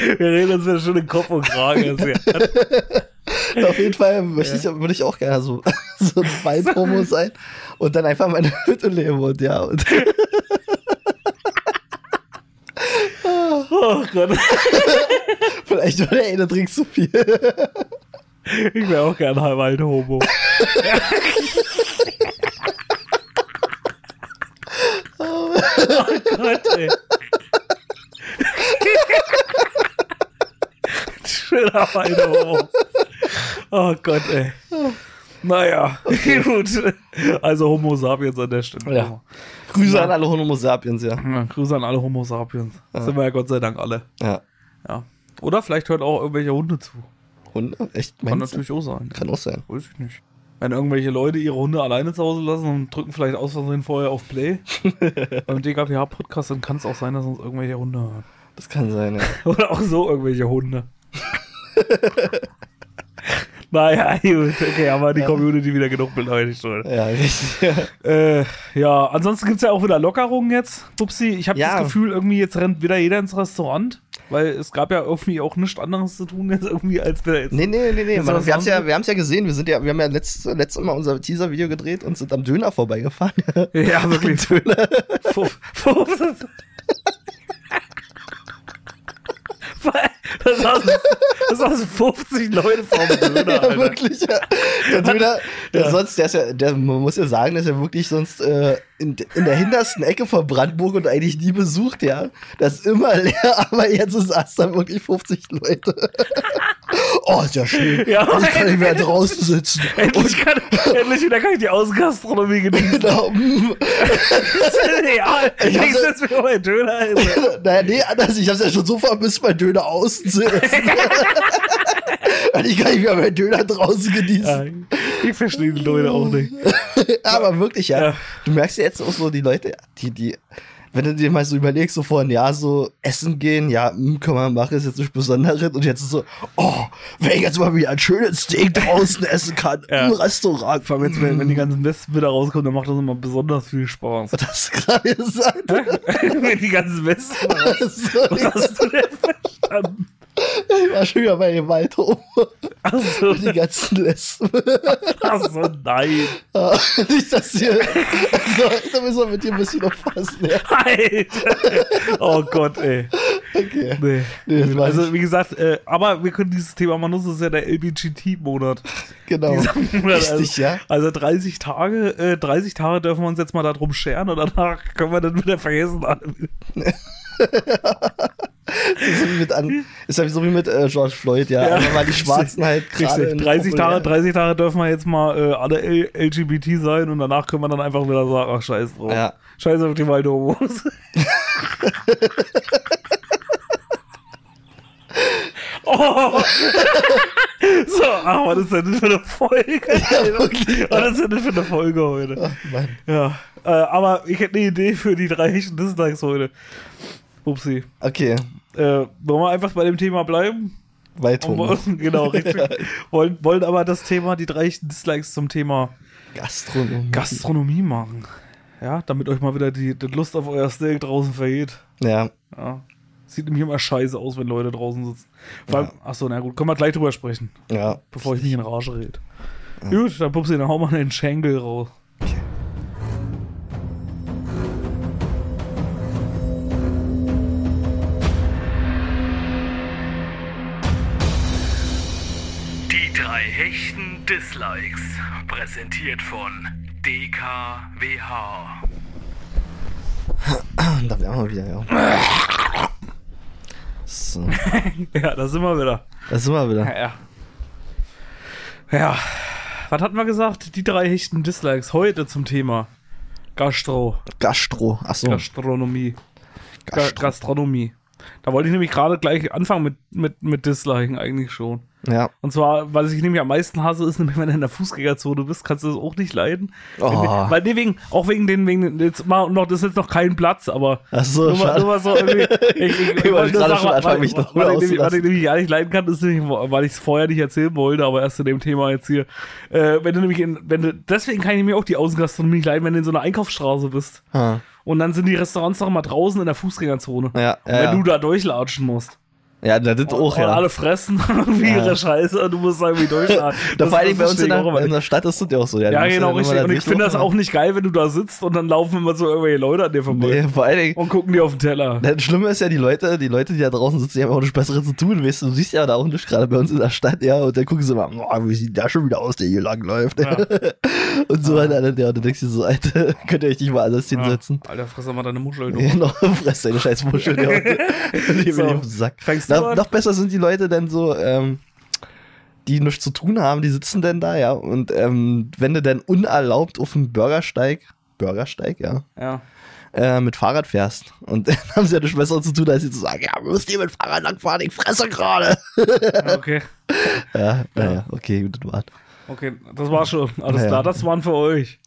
Wir reden uns wieder schon in Kopf und Kragen. <laughs> Auf jeden Fall möchte ich, würde ich auch gerne so, <laughs> so ein Waldhomo <laughs> sein und dann einfach meine Hütte leben und ja. Und Oh Gott. vielleicht war der eine trinkt zu viel. Ich wäre auch gerne halb alt Homo. oh Gott, ey. Schöner Homo. Oh Gott, ey. Naja, <laughs> gut. Also Homo sapiens an der Stelle. Ja. Grüße an alle Homo sapiens, ja. Ja, Grüße an alle Homo sapiens. Das sind wir ja Gott sei Dank alle. Ja. Ja. Oder vielleicht hören auch irgendwelche Hunde zu. Hunde? Echt? Kann Meinst du? natürlich auch sein. Kann auch sein. Weiß ich nicht. Wenn irgendwelche Leute ihre Hunde alleine zu Hause lassen und drücken vielleicht aus Versehen vorher auf Play <laughs> beim DKPH-Podcast, dann kann es auch sein, dass uns irgendwelche Hunde hören. Das kann sein, ja. <laughs> Oder auch so irgendwelche Hunde. <laughs> naja, gut, okay, haben wir die Community wieder genug beleidigt, oder? Ja, richtig. <laughs> Äh, ja, ansonsten gibt es ja auch wieder Lockerungen jetzt, Pupsi. Ich habe Ja. das Gefühl, irgendwie jetzt rennt wieder jeder ins Restaurant, weil es gab ja irgendwie auch nichts anderes zu tun jetzt irgendwie, als wir jetzt. Nee, nee, nee, nee. Man, wir haben es ja, wir ja gesehen. Wir, sind ja, wir haben ja letztes, letztes Mal unser Teaser-Video gedreht und sind am Döner vorbeigefahren. Ja, wirklich. <laughs> Döner. Fuff, fuff. Das saßen, das saßen 50 Leute vor dem Döner, <laughs> Ja, Alter. wirklich, ja. Der Döner, der sonst, der ist ja, der, man muss ja sagen, der ist ja wirklich sonst äh, in, in der hintersten Ecke von Brandenburg und eigentlich nie besucht, ja. Das ist immer leer, <laughs> aber jetzt saß da wirklich 50 Leute. <laughs> oh, ist ja schön. Ja, und ich kann nicht mehr draußen sitzen. Endlich, kann, endlich wieder kann ich die Außengastronomie genießen. Genau. <laughs> ja, ich hab's- setze mir mal Döner hin. naja, nee, anders. Ich hab's ja schon so vermisst, mein Döner außen zu essen. Und ich kann nicht mehr meinen Döner draußen genießen. Ja, ich verstehe die Leute auch nicht. <laughs> Aber wirklich, ja. Ja. Du merkst ja jetzt auch so die Leute, die, die, wenn du dir mal so überlegst, so vor einem Jahr so essen gehen, ja, hm, kann man machen, ist jetzt nicht Besonderes. Und jetzt ist so, oh, wenn ich jetzt mal wieder ein schönes Steak draußen essen kann, <laughs> Ja. im Restaurant. Vor allem jetzt, wenn, wenn die ganzen Westen wieder rauskommen, dann macht das immer besonders viel Spaß. Was hast du gerade gesagt? <laughs> wenn die ganzen Westen wieder rauskommen. Was hast du denn verstanden? Ich war schon wieder bei dem Waldhof. Achso, Die ganzen Lesben. achso, nein. Ah, nicht, dass hier. Also, da müssen wir mit dir ein bisschen aufpassen, ja. Alter. Oh Gott, ey. Okay. Nee. Nee, also, wie gesagt, äh, aber wir können dieses Thema mal nutzen, das ist ja der LBGT-Monat. Genau. Monat, Richtig, also, ja. Also 30 Tage, äh, 30 Tage dürfen wir uns jetzt mal darum scheren und danach können wir dann wieder vergessen. <laughs> Das <laughs> ist, so wie mit an, ist ja so wie mit äh, George Floyd, ja. Ja, Einfach weil die Schwarzen halt <laughs> gerade. Richtig. in 30 Tage, populär- 30 Tage dürfen wir jetzt mal äh, alle LGBT sein und danach können wir dann einfach wieder sagen, ach scheiß drauf. Ja. Scheiß auf die Waldhomos. <laughs> oh. So, ach, was ist denn das für eine Folge? was ist denn das für eine Folge heute? Ach, Mann. Ja, äh, aber ich hätte eine Idee für die drei echten Dislikes heute. Upsi. Okay, Äh, wollen wir einfach bei dem Thema bleiben? weit Und rum. wollen, <laughs> genau, richtig. <laughs> wollen, wollen aber das Thema, die drei echten Dislikes zum Thema Gastronomie. Gastronomie machen. Ja, damit euch mal wieder die, die Lust auf euer Steak draußen vergeht. Ja, Ja. Sieht nämlich immer scheiße aus, wenn Leute draußen sitzen. Vor allem, Ja. achso, na gut, können wir gleich drüber sprechen, ja. bevor ich nicht in Rage rede. Gut, dann pupsi, dann hau mal den Schenkel raus. Hechten Dislikes. Präsentiert von DKWH. <clears throat> Da wären wir wieder, ja. So, <laughs> Ja, da sind wir wieder. da sind wir wieder. Ja. Ja. Was hatten wir gesagt? Die drei hechten Dislikes heute zum Thema Gastro. Gastro. Achso. Gastronomie. Ga Gastro. Gastronomie. Da wollte ich nämlich gerade gleich anfangen mit, mit, mit Disliken eigentlich schon. Ja. Und zwar, was ich nämlich am meisten hasse, ist nämlich, wenn du in der Fußgängerzone bist, kannst du das auch nicht leiden. Oh. Wenn, weil, nee, wegen, auch wegen den, wegen jetzt mal noch, das ist jetzt noch kein Platz, aber Ach so, nur, mal, nur mal so irgendwie. <laughs> Ich, ich, Ich wollte gerade schon anfangen, weil- mich noch weil, ich was ich nämlich gar nicht leiden kann, ist nämlich, weil ich es vorher nicht erzählen wollte, aber erst in dem Thema jetzt hier. Äh, wenn du nämlich in, wenn du, deswegen kann ich mir auch die Außengastronomie nicht leiden, wenn du in so einer Einkaufsstraße bist. Ha. Und dann sind die Restaurants noch mal draußen in der Fußgängerzone. Ja, ja, wenn du da durchlatschen musst. Ja, das ist auch, ja. alle fressen <laughs> irgendwie Ja. ihre Scheiße und du musst irgendwie durchlatschen. <laughs> Da Das- vor allem bei uns in der, auch immer in der Stadt ist das ja auch so. Ja, Ja, genau, immer richtig. Und ich finde das auch nicht geil, wenn du da sitzt und dann laufen immer so irgendwelche Leute an dir vorbei Nee, vor Dingen, und gucken dir auf den Teller. das Schlimme ist ja, die Leute, die Leute, die da draußen sitzen, die haben auch nichts Besseres zu tun, weißt du. Du siehst ja da auch nicht gerade bei uns in der Stadt, ja, und dann gucken sie mal, oh, wie sieht der schon wieder aus, der hier langläuft. Ja. <laughs> und so weiter. Ja, und dann denkst du so, Alter, könnt ihr euch nicht mal anders Ja. hinsetzen? Alter, friss doch mal deine Muschel. Du. Genau, fress deine scheiß Muschel. Ja. Die So. mir auf den Sack. Fängst Noch, noch besser sind die Leute dann so, ähm, die nichts zu tun haben, die sitzen dann da, ja. Und ähm, wenn du dann unerlaubt auf dem Bürgersteig, Bürgersteig, ja, Ja. äh, mit Fahrrad fährst. Und <laughs> dann haben sie ja nichts Besseres zu tun, als sie zu sagen, ja, müsst ihr mit Fahrrad langfahren, ich fresse gerade. <laughs> <laughs> ja, okay. Ja, naja, okay, gut, wart. Okay, das war schon. Alles Ja, klar, das waren für euch.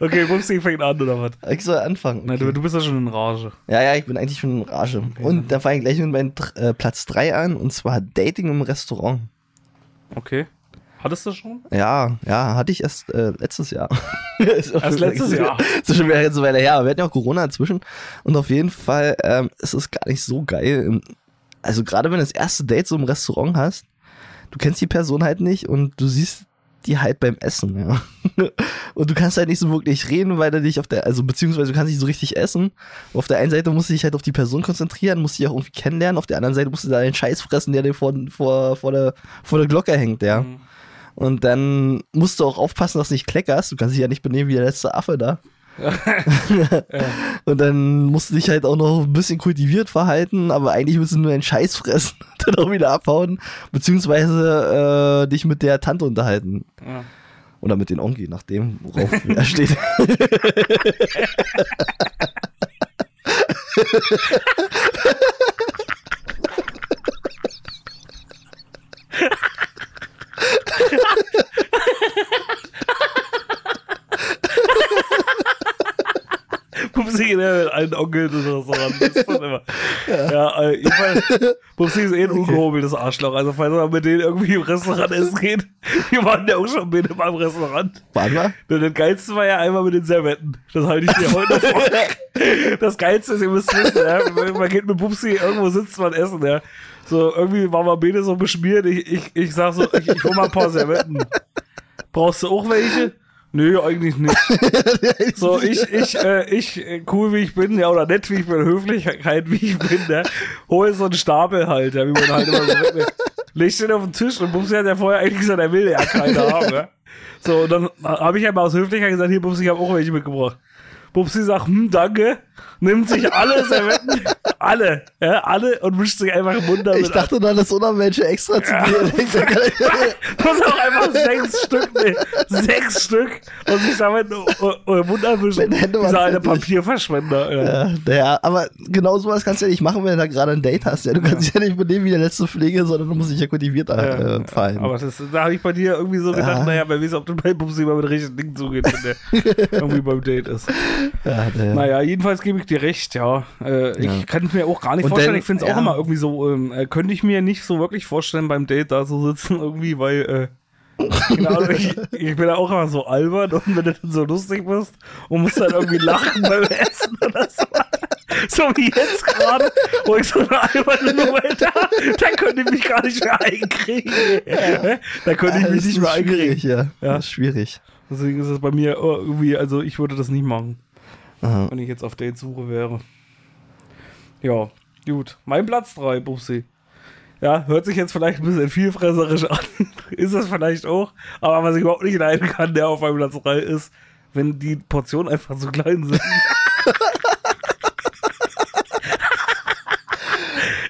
Okay, Mupsi fängt an, oder was? ich soll anfangen. Nein, du, du bist ja schon in Rage. Ja, ja, ich bin eigentlich schon in Rage. und da fange ich gleich mit meinem äh, Platz 3 an, und zwar Dating im Restaurant. Okay. Hattest du schon? Ja, ja, hatte ich erst äh, letztes Jahr. <laughs> Erst letztes Jahr? Ist schon wieder so weiter her. Wir hatten ja auch Corona dazwischen. Und auf jeden Fall ähm, ist es gar nicht so geil. Im- Also gerade wenn du das erste Date so im Restaurant hast, du kennst die Person halt nicht und du siehst die halt beim Essen, ja. <laughs> Und du kannst halt nicht so wirklich reden, weil du dich auf der, also beziehungsweise du kannst nicht so richtig essen. Auf der einen Seite musst du dich halt auf die Person konzentrieren, musst dich auch irgendwie kennenlernen, auf der anderen Seite musst du da den Scheiß fressen, der dir vor, vor, vor, der, vor der Glocke hängt, ja. Mhm. Und dann musst du auch aufpassen, dass du nicht kleckerst. Du kannst dich ja nicht benehmen wie der letzte Affe da. <laughs> Und dann musst du dich halt auch noch ein bisschen kultiviert verhalten, aber eigentlich willst du nur einen Scheiß fressen <laughs> und dann auch wieder abhauen, beziehungsweise äh, dich mit der Tante unterhalten. Ja. Oder mit den Onkel, nachdem, worauf <laughs> er steht. Pupsi ja mit allen Onkeln ins Restaurant. Das ist immer. Ja, äh, jedenfalls, Pupsi ist eh ein ungehobeltes Arschloch. Also, falls er mit denen irgendwie im Restaurant essen geht, <laughs> wir waren ja auch schon mit im Restaurant. Warte mal. Und das Geilste war ja einmal mit den Servetten. Das halte ich dir heute vor. <laughs> Das Geilste ist, ihr müsst wissen, ja, man geht mit Pupsi, irgendwo sitzt man essen, ja. So, irgendwie war man beide so beschmiert. Ich, ich, ich sag so, ich, ich hol mal ein paar Servetten. Brauchst du auch welche? Nö, eigentlich nicht. <laughs> so, ich, ich, äh, ich, äh, cool wie ich bin, ja, oder nett wie ich bin, Höflichkeit wie ich bin, ne, hol so einen Stapel halt, ja, wie man halt immer so mitnimmt. Leg den auf den Tisch und Bumsi hat ja vorher eigentlich gesagt, er will ja keine haben, ne? So, und dann habe ich ja mal aus Höflichkeit gesagt, hier, Bumsi, ich habe auch welche mitgebracht. Bumsi sagt, hm, danke, nimmt sich alle Servetten, alle, ja, alle und mischt sich einfach damit Ich dachte dann, das Untermensch extra zu dir. <laughs> Muss auch einfach sechs Stück, nee, sechs Stück und sich im Mund waren Dieser eine. Papierverschwender. Ja. Ja, naja, aber genau sowas kannst du ja nicht machen, wenn du da gerade ein Date hast. Ja, du kannst dich ja nicht benehmen wie der letzte Pflege, sondern du musst dich ja kultiviert äh, fallen. Aber das, da habe ich bei dir irgendwie so gedacht, Ja. naja, wer weiß, ob du bei Bumsi mal mit richtigen Dingen zugeht, wenn der <laughs> irgendwie beim Date ist. ja, naja. Naja, jedenfalls gebe ich dir recht, ja. Äh, Ja. Ich kann es mir auch gar nicht Und vorstellen. dann- ich finde es auch ja. immer irgendwie so, ähm, äh, könnte ich mir nicht so wirklich vorstellen, beim Date da so sitzen <laughs> irgendwie, weil, äh, genau, ich, ich bin ja auch immer so albern und wenn du dann so lustig bist und musst dann irgendwie lachen beim <laughs> Essen oder so. So wie jetzt gerade, wo ich so eine alberne Moment habe, da könnte ich mich gar nicht mehr einkriegen. Da könnte ich Ja, mich nicht mehr einkriegen. ja. Ja. Das ist schwierig. Deswegen ist es bei mir irgendwie, also ich würde das nicht machen Aha. wenn ich jetzt auf Date-Suche wäre. Ja, gut. Mein Platz 3, Bubsi. Ja, hört sich jetzt vielleicht ein bisschen vielfresserisch an. <laughs> ist es vielleicht auch. Aber was ich überhaupt nicht leiden kann, der auf meinem Platz 3 ist, wenn die Portionen einfach zu klein sind. <laughs>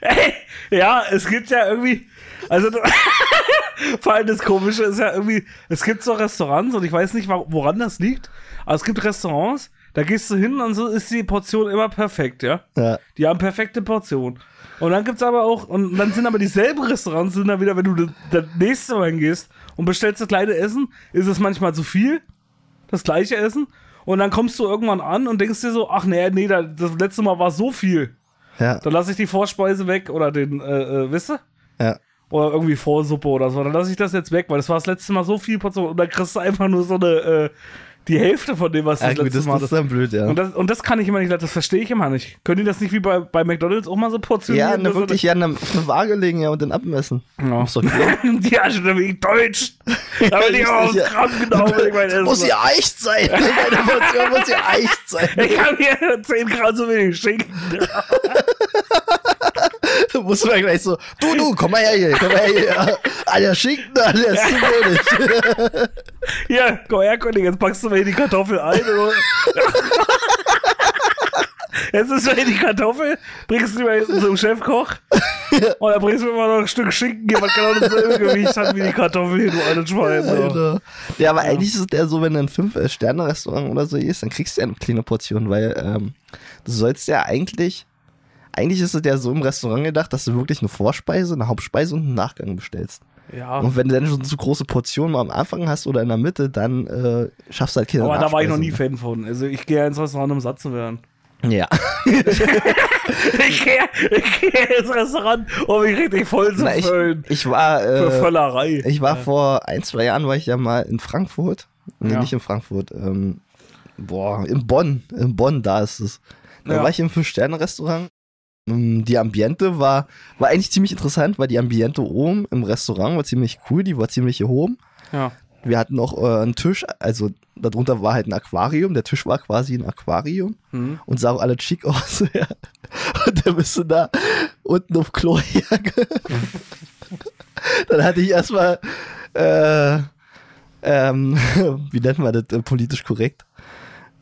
Ey, ja, es gibt ja irgendwie. Also, <laughs> vor allem das Komische ist ja irgendwie, es gibt so Restaurants und ich weiß nicht, woran das liegt, aber es gibt Restaurants, da gehst du hin und so ist die Portion immer perfekt, ja. Ja. Die haben perfekte Portion. Und dann gibt's aber auch, und dann sind aber dieselben Restaurants, sind da wieder, wenn du das, nächste Mal hingehst und bestellst das kleine Essen, ist es manchmal zu viel, das gleiche Essen. Und dann kommst du irgendwann an und denkst dir so, ach nee, nee, da- das letzte Mal war so viel. Ja. Dann lasse ich die Vorspeise weg oder den, äh, äh, wisst ihr? Ja. Oder irgendwie Vorsuppe oder so. Dann lasse ich das jetzt weg, weil das war das letzte Mal so viel Portion und dann kriegst du einfach nur so eine, äh, die Hälfte von dem, was du Ja, das gut, das, ist dann blöd, ja. und das, und das kann ich immer nicht, das verstehe ich immer nicht. Können die das nicht wie bei, bei McDonalds auch mal so portionieren? Ja, ne, wirklich, ja, ne, eine Waage legen, ja, und dann abmessen. Ja. Doch <laughs> Ja, schon wie Deutsch. Damit ich auch aufs. Gramm genau wenn ich mein Essen muss ja echt sein. Meine Portion muss ja echt <laughs> sein. Ich habe hier 10 Gramm zu wenig Schinken. <laughs> <laughs> Du musst mir gleich so, du, du, komm mal her hier, komm mal her hier. Der Schinken, der ist zu wenig. Hier, komm her, König, jetzt packst du mir hier die Kartoffel ein. <laughs> Jetzt ist mir hier die Kartoffel, bringst du hinten zum Chefkoch <laughs> und dann bringst du mir mal noch ein Stück Schinken was genau dasselbe Gewicht hat wie die Kartoffel hier, du altes Schwein. So. Alter. Ja, aber eigentlich ist es ja so, wenn du ein Fünf-Sterne-Restaurant oder so isst, dann kriegst du ja eine kleine Portion, weil ähm, du sollst ja eigentlich, eigentlich ist es ja so im Restaurant gedacht, dass du wirklich eine Vorspeise, eine Hauptspeise und einen Nachgang bestellst. Ja, Und wenn du dann schon so große Portionen mal am Anfang hast oder in der Mitte, dann äh, schaffst du halt keine aber da war ich noch Nachspeise nie Fan von. Also ich gehe ja ins Restaurant, um satt zu werden. Ja. <laughs> Ich gehe ich gehe ins Restaurant, um mich richtig voll zu Na, ich, füllen. ich war, Für äh, Völlerei. ich war vor ein, zwei Jahren, war ich ja mal in Frankfurt. Nee, Ja. nicht in Frankfurt. Ähm, boah, in Bonn. In Bonn, da ist es. Da Ja. war ich im Fünf-Sterne-Restaurant. Ähm, Die Ambiente war, war eigentlich ziemlich interessant, weil die Ambiente oben im Restaurant war ziemlich cool, die war ziemlich hoch. Ja. Wir hatten auch äh, einen Tisch, also darunter war halt ein Aquarium, der Tisch war quasi ein Aquarium Mhm. und sah auch alle schick <laughs> aus. ja. Und dann bist du da unten auf Klo herge- <laughs> Dann hatte ich erstmal, äh, ähm, <laughs> wie nennt man das äh, politisch korrekt?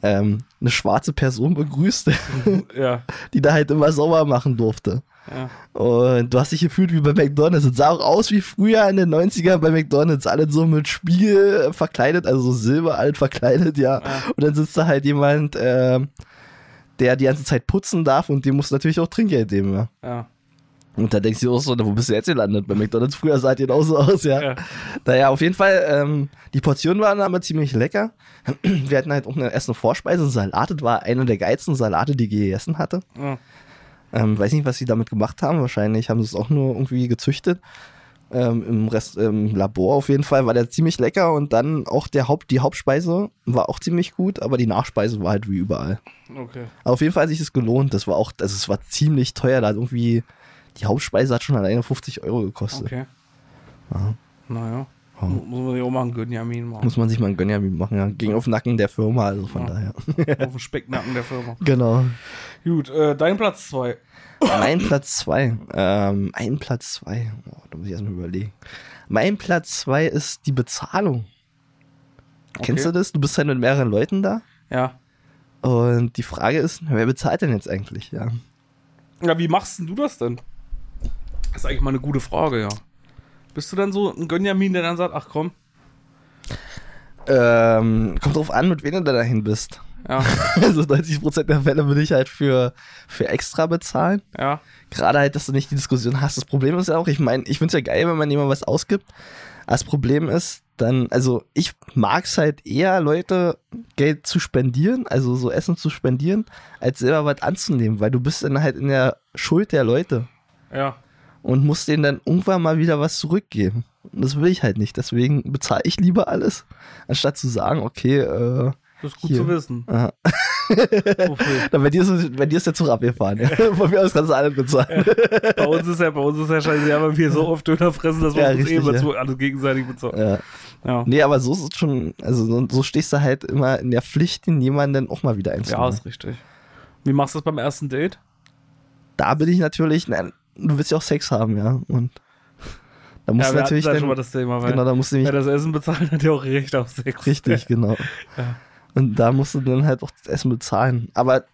Ähm, eine schwarze Person begrüßt, <laughs> Ja. die da halt immer sauber machen durfte. ja. Und du hast dich gefühlt wie bei McDonalds. Es sah auch aus wie früher in den 90ern bei McDonalds. Alle so mit Spiegel verkleidet, also so silberalt verkleidet, ja. Ja. Und dann sitzt da halt jemand, ähm, der die ganze Zeit putzen darf und dem muss natürlich auch Trinkgeld geben, ja. Ja. Und da denkst du auch so, wo bist du jetzt gelandet? Bei McDonalds früher sah es genauso aus, ja. Ja. Naja, auf jeden Fall, ähm, die Portionen waren aber ziemlich lecker. Wir hatten halt auch eine erste Vorspeise, ein Salat. Das war einer der geilsten Salate, die ich gegessen hatte. Ja. Ähm, weiß nicht, was sie damit gemacht haben. Wahrscheinlich haben sie es auch nur irgendwie gezüchtet. Ähm, Im Rest, im Labor auf jeden Fall war der ziemlich lecker und dann auch der Haupt, die Hauptspeise war auch ziemlich gut, aber die Nachspeise war halt wie überall. Okay. Aber auf jeden Fall hat sich das gelohnt. Das war auch, also es war ziemlich teuer. Da hat irgendwie, die Hauptspeise hat schon alleine 50 Euro gekostet. Okay. Ja. Naja. Oh. Muss man sich auch mal einen Gönjamin machen. Muss man sich mal einen Gönjamin machen, ja. Ging auf Nacken der Firma, also von Ja. daher. <laughs> Auf dem Specknacken der Firma. Genau. Gut, äh, dein Platz 2. Mein Platz zwei. Ähm, ein Platz zwei. Oh, da muss ich erstmal überlegen. Mein Platz zwei ist die Bezahlung. Kennst du das? Du bist halt mit mehreren Leuten da. Ja. Und die Frage ist, wer bezahlt denn jetzt eigentlich? Ja. Ja, wie machst denn du das denn? Das ist eigentlich mal eine gute Frage, ja. Bist du dann so ein Gönjamin, der dann sagt, ach komm, Ähm, kommt drauf an, mit wem du da dahin bist. ja, <laughs> Also 90% der Fälle würde ich halt für, für extra bezahlen. ja, Gerade halt, dass du nicht die Diskussion hast. Das Problem ist ja auch, ich meine, ich finde es ja geil, wenn man jemand was ausgibt. Aber das Problem ist, dann, also ich mag es halt eher, Leute Geld zu spendieren, also so Essen zu spendieren, als selber was anzunehmen, weil du bist dann halt in der Schuld der Leute ja. Und musst denen dann irgendwann mal wieder was zurückgeben. Und das will ich halt nicht. Deswegen bezahle ich lieber alles, anstatt zu sagen, okay, äh, Das ist gut Hier. zu wissen. aha. <laughs> Dann <laughs> bei dir, ist, bei dir ist der Zug abgefahren. Ja. Von <laughs> mir aus kannst du alles bezahlen. Bei uns ist ja, bei uns ist ja scheiße, ja, weil wir so oft Döner fressen, dass wir Ja, uns richtig, eh immer ja. alles gegenseitig bezahlen. Ja. Ja. Nee, aber so ist es schon, also so, so stehst du halt immer in der Pflicht, den jemanden auch mal wieder Ja, einzunehmen. ist richtig. Wie machst du das beim ersten Date? da bin ich natürlich, nein, du willst ja auch Sex haben, ja. Und da musst ja, natürlich dann, schon mal das Thema, weil genau, da musst du wer nämlich, das Essen bezahlt, hat ja auch Recht auf Sex. richtig, <laughs> genau. Ja. Und da musst du dann halt auch das Essen bezahlen. Aber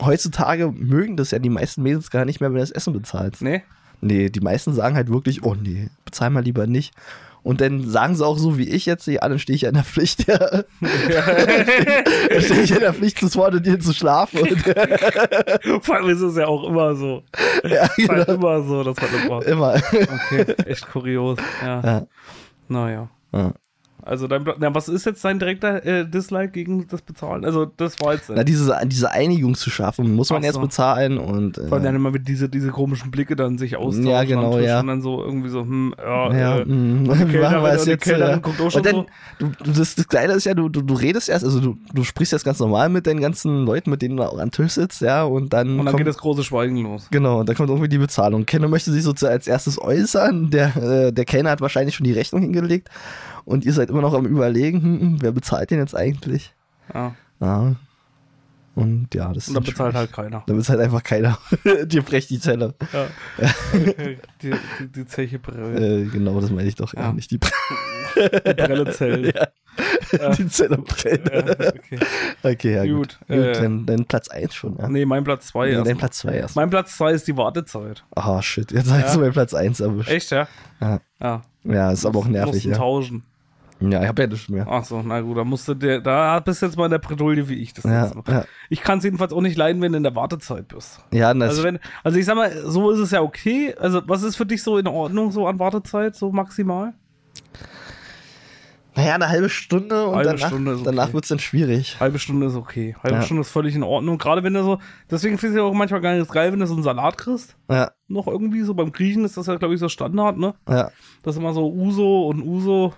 heutzutage mögen das ja die meisten Mädels gar nicht mehr, wenn du das Essen bezahlst. Nee? Nee, die meisten sagen halt wirklich, oh nee, bezahl mal lieber nicht. Und dann sagen sie auch so wie ich jetzt, ja, dann stehe ich ja in der Pflicht, ja. dann stehe ich in der Pflicht, zu vorne dir zu schlafen. Und, <laughs> Vor allem ist es ja auch immer so. ja, ist halt genau, immer so, dass man immer. immer. Okay, echt kurios. Ja. Ja. Naja. Ja. Also dein, na, was ist jetzt dein direkter äh, Dislike gegen das Bezahlen? Also das war jetzt Na, diese, diese Einigung zu schaffen, muss man Ach erst so. bezahlen und äh, vor allem dann immer mit diese, diese komischen Blicke dann sich austauschen Ja, genau, ja. und dann so irgendwie so, hm, ja, ja, äh, und wie Kellnerin, machen wir es und jetzt? Kellnerin äh, guckt auch schon und dann, so. du, das, das Geile ist ja, du, du, du redest erst, also du, du sprichst jetzt ganz normal mit den ganzen Leuten, mit denen du auch am Tisch sitzt, ja, und dann, Und dann kommt, geht das große Schweigen los. genau, dann kommt irgendwie die Bezahlung. Kenner möchte sich sozusagen als erstes äußern, der, äh, der Kellner hat wahrscheinlich schon die Rechnung hingelegt und ihr seid immer noch am überlegen, hm, hm, wer bezahlt den jetzt eigentlich? Ja. Ja. Und ja, das Und dann ist bezahlt schwierig. halt keiner. Dann bezahlt einfach keiner. <laughs> Dir brecht die Zelle. Ja. <laughs> die, die, die Zeche Brille. Äh, genau, das meine ich doch. Ja. Nicht die, Die Brellezellen. <laughs> Ja. die Zelle brennt. Okay. Okay, ja gut. Gut, äh, dann, dann Platz 1 schon, ja. Nee, mein Platz 2 Nee, erst. dein Platz 2 erst. Mein Platz 2 ist die Wartezeit. Ah, shit. Jetzt hast Ja. du mein Platz 1 erwischt. Echt, ja? Ja. Ja. Ja, ist aber auch nervig, Mussten ja. tauschen. Ja, ich hab ja nicht mehr. Ach so, na gut, da musst du dir, da bist du jetzt mal in der Bredouille wie ich das Ja, ja. Ich kann es jedenfalls auch nicht leiden, wenn du in der Wartezeit bist. Ja, das, Also wenn, also ich sag mal, so ist es ja okay. Also was ist für dich so in Ordnung so an Wartezeit, so maximal? naja, eine halbe Stunde und Halbe danach, Stunde okay. danach wird's dann schwierig. Halbe Stunde ist okay. Halbe Ja. Stunde ist völlig in Ordnung. Gerade wenn du so, deswegen finde ich es auch manchmal gar nicht geil, wenn du so einen Salat kriegst. Ja, Noch irgendwie so beim Griechen ist das ja, glaube ich, so Standard, ne? ja. Das ist immer so Uso und Uso.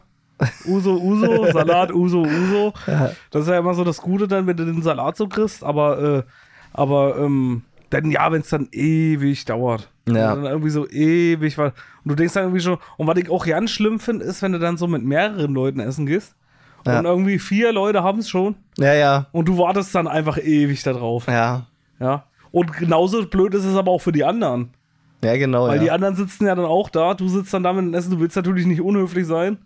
Uso, Uso, Salat, Uso, Uso. Das ist ja immer so das Gute dann, wenn du den Salat so kriegst, aber, äh, aber, ähm, dann ja, wenn es dann ewig dauert. Ja. Und dann irgendwie so ewig war. Und du denkst dann irgendwie schon, und was ich auch ganz schlimm finde, ist, wenn du dann so mit mehreren Leuten essen gehst. Ja. Und irgendwie vier Leute haben es schon Ja, ja. und du wartest dann einfach ewig da drauf. Ja. Ja. Und genauso blöd ist es aber auch für die anderen. Ja, genau. Weil ja. die anderen sitzen ja dann auch da. Du sitzt dann da mit dem Essen. Du willst natürlich nicht unhöflich sein.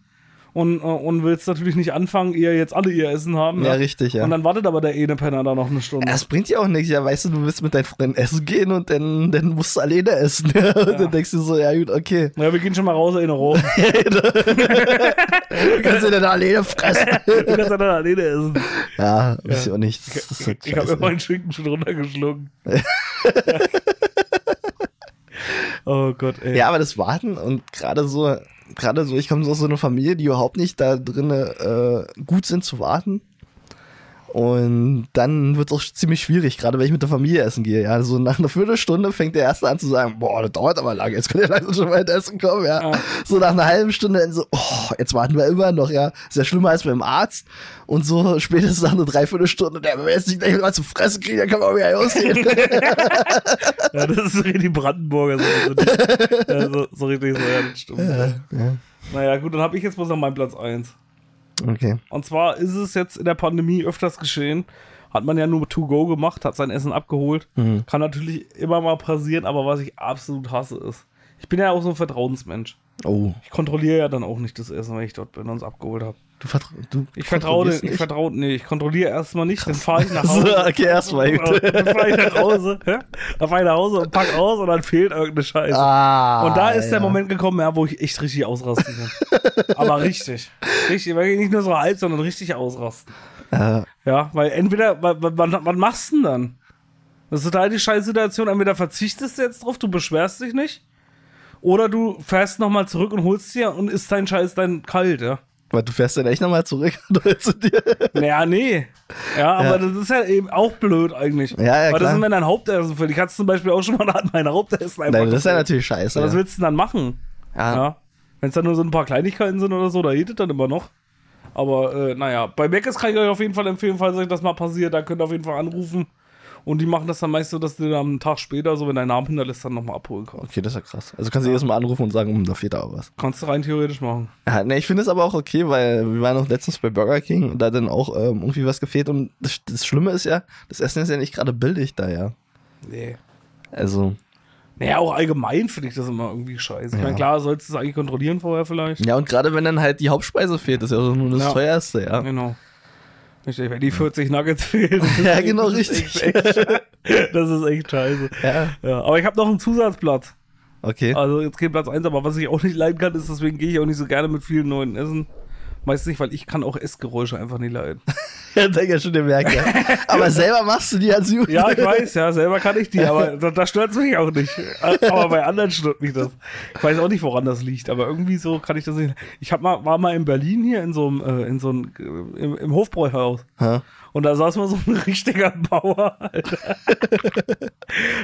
Und, äh, und willst natürlich nicht anfangen, ehe jetzt alle ihr Essen haben. ja, richtig, ja. Und dann wartet aber der eine Penner da noch eine Stunde. Das bringt ja auch nichts. Ja, weißt du, du willst mit deinen Freunden essen gehen und dann, dann musst du alleine essen. <laughs> Und dann denkst du so, ja gut, okay. ja, wir gehen schon mal raus in eine Rolle. <laughs> Du kannst du dann alleine fressen. <laughs> du kannst ja dann alleine essen. Ja, weiß ich auch nicht. Ist halt Ich habe mir meinen Schinken schon runtergeschluckt. oh Gott, ey. Ja, aber das Warten und gerade so, gerade so, ich komme so aus so einer Familie, die überhaupt nicht da drin äh, gut sind zu warten. Und dann wird es auch ziemlich schwierig, gerade wenn ich mit der Familie essen gehe. Ja, so nach einer Viertelstunde fängt der Erste an zu sagen, boah, das dauert aber lang, jetzt könnt ihr langsam schon mal ins Essen kommen, ja. Ja. So nach einer halben Stunde dann so, oh, jetzt warten wir immer noch, ja. Ist ja schlimmer als beim Arzt. Und so spätestens nach einer Dreiviertelstunde, der will jetzt nicht gleich mal zu fressen kriegen, dann kann man auch wieder ausgehen. <laughs> Ja, das ist so richtig Brandenburger. So, so, <laughs> so, so richtig so, ja, das stimmt. ja, ja. Naja, gut, dann habe ich jetzt bloß noch meinen Platz 1. Okay. Und zwar ist es jetzt in der Pandemie öfters geschehen. Hat man ja nur To-Go gemacht, hat sein Essen abgeholt. Mhm. Kann natürlich immer mal passieren, aber was ich absolut hasse ist. Ich bin ja auch so ein Vertrauensmensch. Oh, Ich kontrolliere ja dann auch nicht das Essen, wenn ich dort bin und es abgeholt habe. Du, vertra du Ich vertraue, kontrollierst ich nicht? vertraue, nee, ich kontrolliere erstmal nicht, dann fahre ich nach <laughs> So, Hause. okay, erstmal. <laughs> Dann fahre ich nach Hause, dann fahre ich nach Hause und pack aus und dann fehlt irgendeine Scheiße. Ah, Und da ist der ja. Moment gekommen, ja, wo ich echt richtig ausrasten kann. <laughs> Aber richtig. Richtig, nicht nur so halb, sondern richtig ausrasten. Ja, Ja, weil entweder, wa- wa- wann, wann machst du denn dann? Das ist total die Scheißsituation. Entweder verzichtest du jetzt drauf, du beschwerst dich nicht. Oder du fährst nochmal zurück und holst dir und isst dein Scheiß dann kalt, ja. Weil du fährst dann echt nochmal zurück <laughs> zu dir. Naja, nee. Ja, aber Ja. das ist ja eben auch blöd eigentlich. Ja, ja, Weil das klar. ist, wenn dein Hauptessen fällt. Ich hatte zum Beispiel auch schon mal an mein Hauptessen einfach. Nein, das ist ja natürlich scheiße. Was willst du denn dann machen? Ja. Ja. Wenn es dann nur so ein paar Kleinigkeiten sind oder so, da geht es dann immer noch. Aber äh, naja, bei Meckes kann ich euch auf jeden Fall empfehlen, falls euch das mal passiert, da könnt ihr auf jeden Fall anrufen. Und die machen das dann meist so, dass du dann am Tag später, so wenn dein Name hinterlässt, dann nochmal abholen kannst. Okay, das ist ja krass. Also kannst du jedes Mal anrufen und sagen, hm, da fehlt aber was. Kannst du rein theoretisch machen. Ja, ne, ich finde es aber auch okay, weil wir waren auch letztens bei Burger King und da dann auch ähm, irgendwie was gefehlt und das, das Schlimme ist ja, das Essen ist ja nicht gerade billig da, ja. Nee. Also, Naja, auch allgemein finde ich das immer irgendwie scheiße. Ich Ja. meine, klar, sollst du es eigentlich kontrollieren vorher vielleicht. ja, und gerade wenn dann halt die Hauptspeise fehlt, ist ja so nur das Ja. teuerste, ja. Genau. Richtig, wenn die 40 Nuggets fehlen. <laughs> Ja, genau, das ist richtig. echt- echt- <laughs> Das ist echt scheiße. Ja, Ja, aber ich habe noch einen Zusatzplatz. okay. Also jetzt geht Platz 1, aber was ich auch nicht leiden kann, ist, deswegen gehe ich auch nicht so gerne mit vielen neuen Essen. Meist nicht, weil ich kann auch Essgeräusche einfach nicht leiden. <laughs> Ja, denke ja schon gemerkt, ja. <laughs> Aber selber machst du die als Jugend. Ja, ich weiß, ja, selber kann ich die, aber <laughs> da, da stört es mich auch nicht. Aber bei anderen stört mich das. Ich weiß auch nicht, woran das liegt, aber irgendwie so kann ich das nicht. Ich hab mal, war mal in Berlin hier in so einem, äh, in so einem, äh, im, im Hofbräuhaus. Ha? Und da saß mal so ein richtiger Bauer, Alter.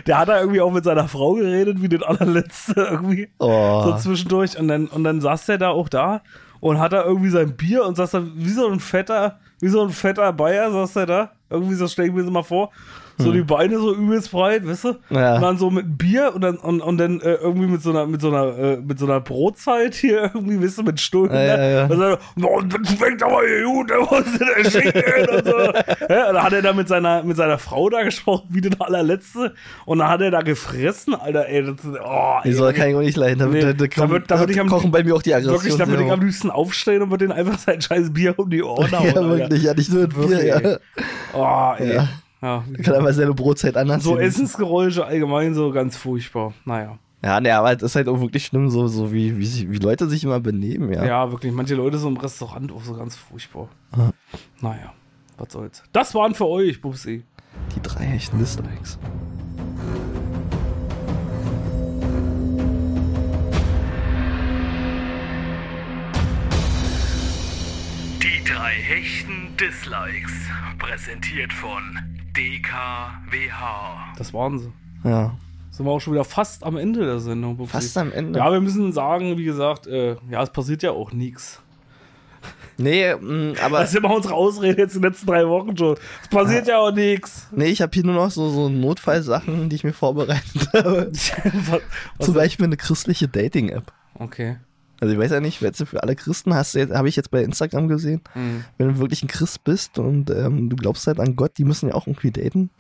Der hat da irgendwie auch mit seiner Frau geredet, wie den allerletzte irgendwie. Oh. So zwischendurch. Und dann, und dann saß der da auch da und hat da irgendwie sein Bier und saß da wie so ein fetter, wie so ein fetter Bayer, saß der da. Irgendwie so stell ich mir das mal vor. So die Beine so übelst breit, weißt du? Hm. Ja. Und dann so mit Bier und dann, und, und dann äh, irgendwie mit so einer, mit so einer, äh, mit so einer Brotzeit hier <laughs> irgendwie, weißt du, mit Stunden. Ja, ja, ja. Und dann, oh, das schmeckt aber hier gut, da muss der Schinken und so. <laughs> Ja, und dann hat er da mit seiner, mit seiner Frau da gesprochen, wie der allerletzte. Und dann hat er da gefressen, Alter, ey. Das, oh, ey, Wieso kann ich auch nicht leiden? Da, Nee, da, da, da wird- da würd ich am- kochen bei mir auch die Aggression. Wirklich, da würde ich am liebsten aufstehen und würde den einfach sein scheiß Bier um die Ohren <laughs> hauen. Ja, Alter. wirklich, ja, nicht nur mit Bier, Wirklich, ja. ey. Oh, ey. Ja. Ja. Kann einfach seine Brotzeit anders So sehen. Essensgeräusche allgemein so ganz furchtbar. Naja. Ja, ne, aber das ist halt auch wirklich schlimm, so, so wie, wie, sich, wie Leute sich immer benehmen, ja. Ja. wirklich. Manche Leute so im Restaurant auch so ganz furchtbar. Ja. Naja, was soll's. Das waren für euch, Bubsi. Die drei echten Dislikes. Die drei hechten Dislikes. Präsentiert von DKWH. Das waren sie. Ja. Sind wir auch schon wieder fast am Ende der Sendung. Bubsi. Fast am Ende. Ja, wir müssen sagen, wie gesagt, äh, ja, es passiert ja auch nichts. Nee, mh, aber Das ist immer unsere Ausrede jetzt in den letzten drei Wochen schon. Es passiert ja auch nichts. nee, ich habe hier nur noch so, so Notfallsachen, die ich mir vorbereitet <laughs> habe. <laughs> Was- Zum Beispiel eine christliche Dating-App. Okay. Also ich weiß ja nicht, jetzt für alle Christen hast du jetzt, habe ich jetzt bei Instagram gesehen, Mhm. wenn du wirklich ein Christ bist und ähm, du glaubst halt an Gott, die müssen ja auch irgendwie daten.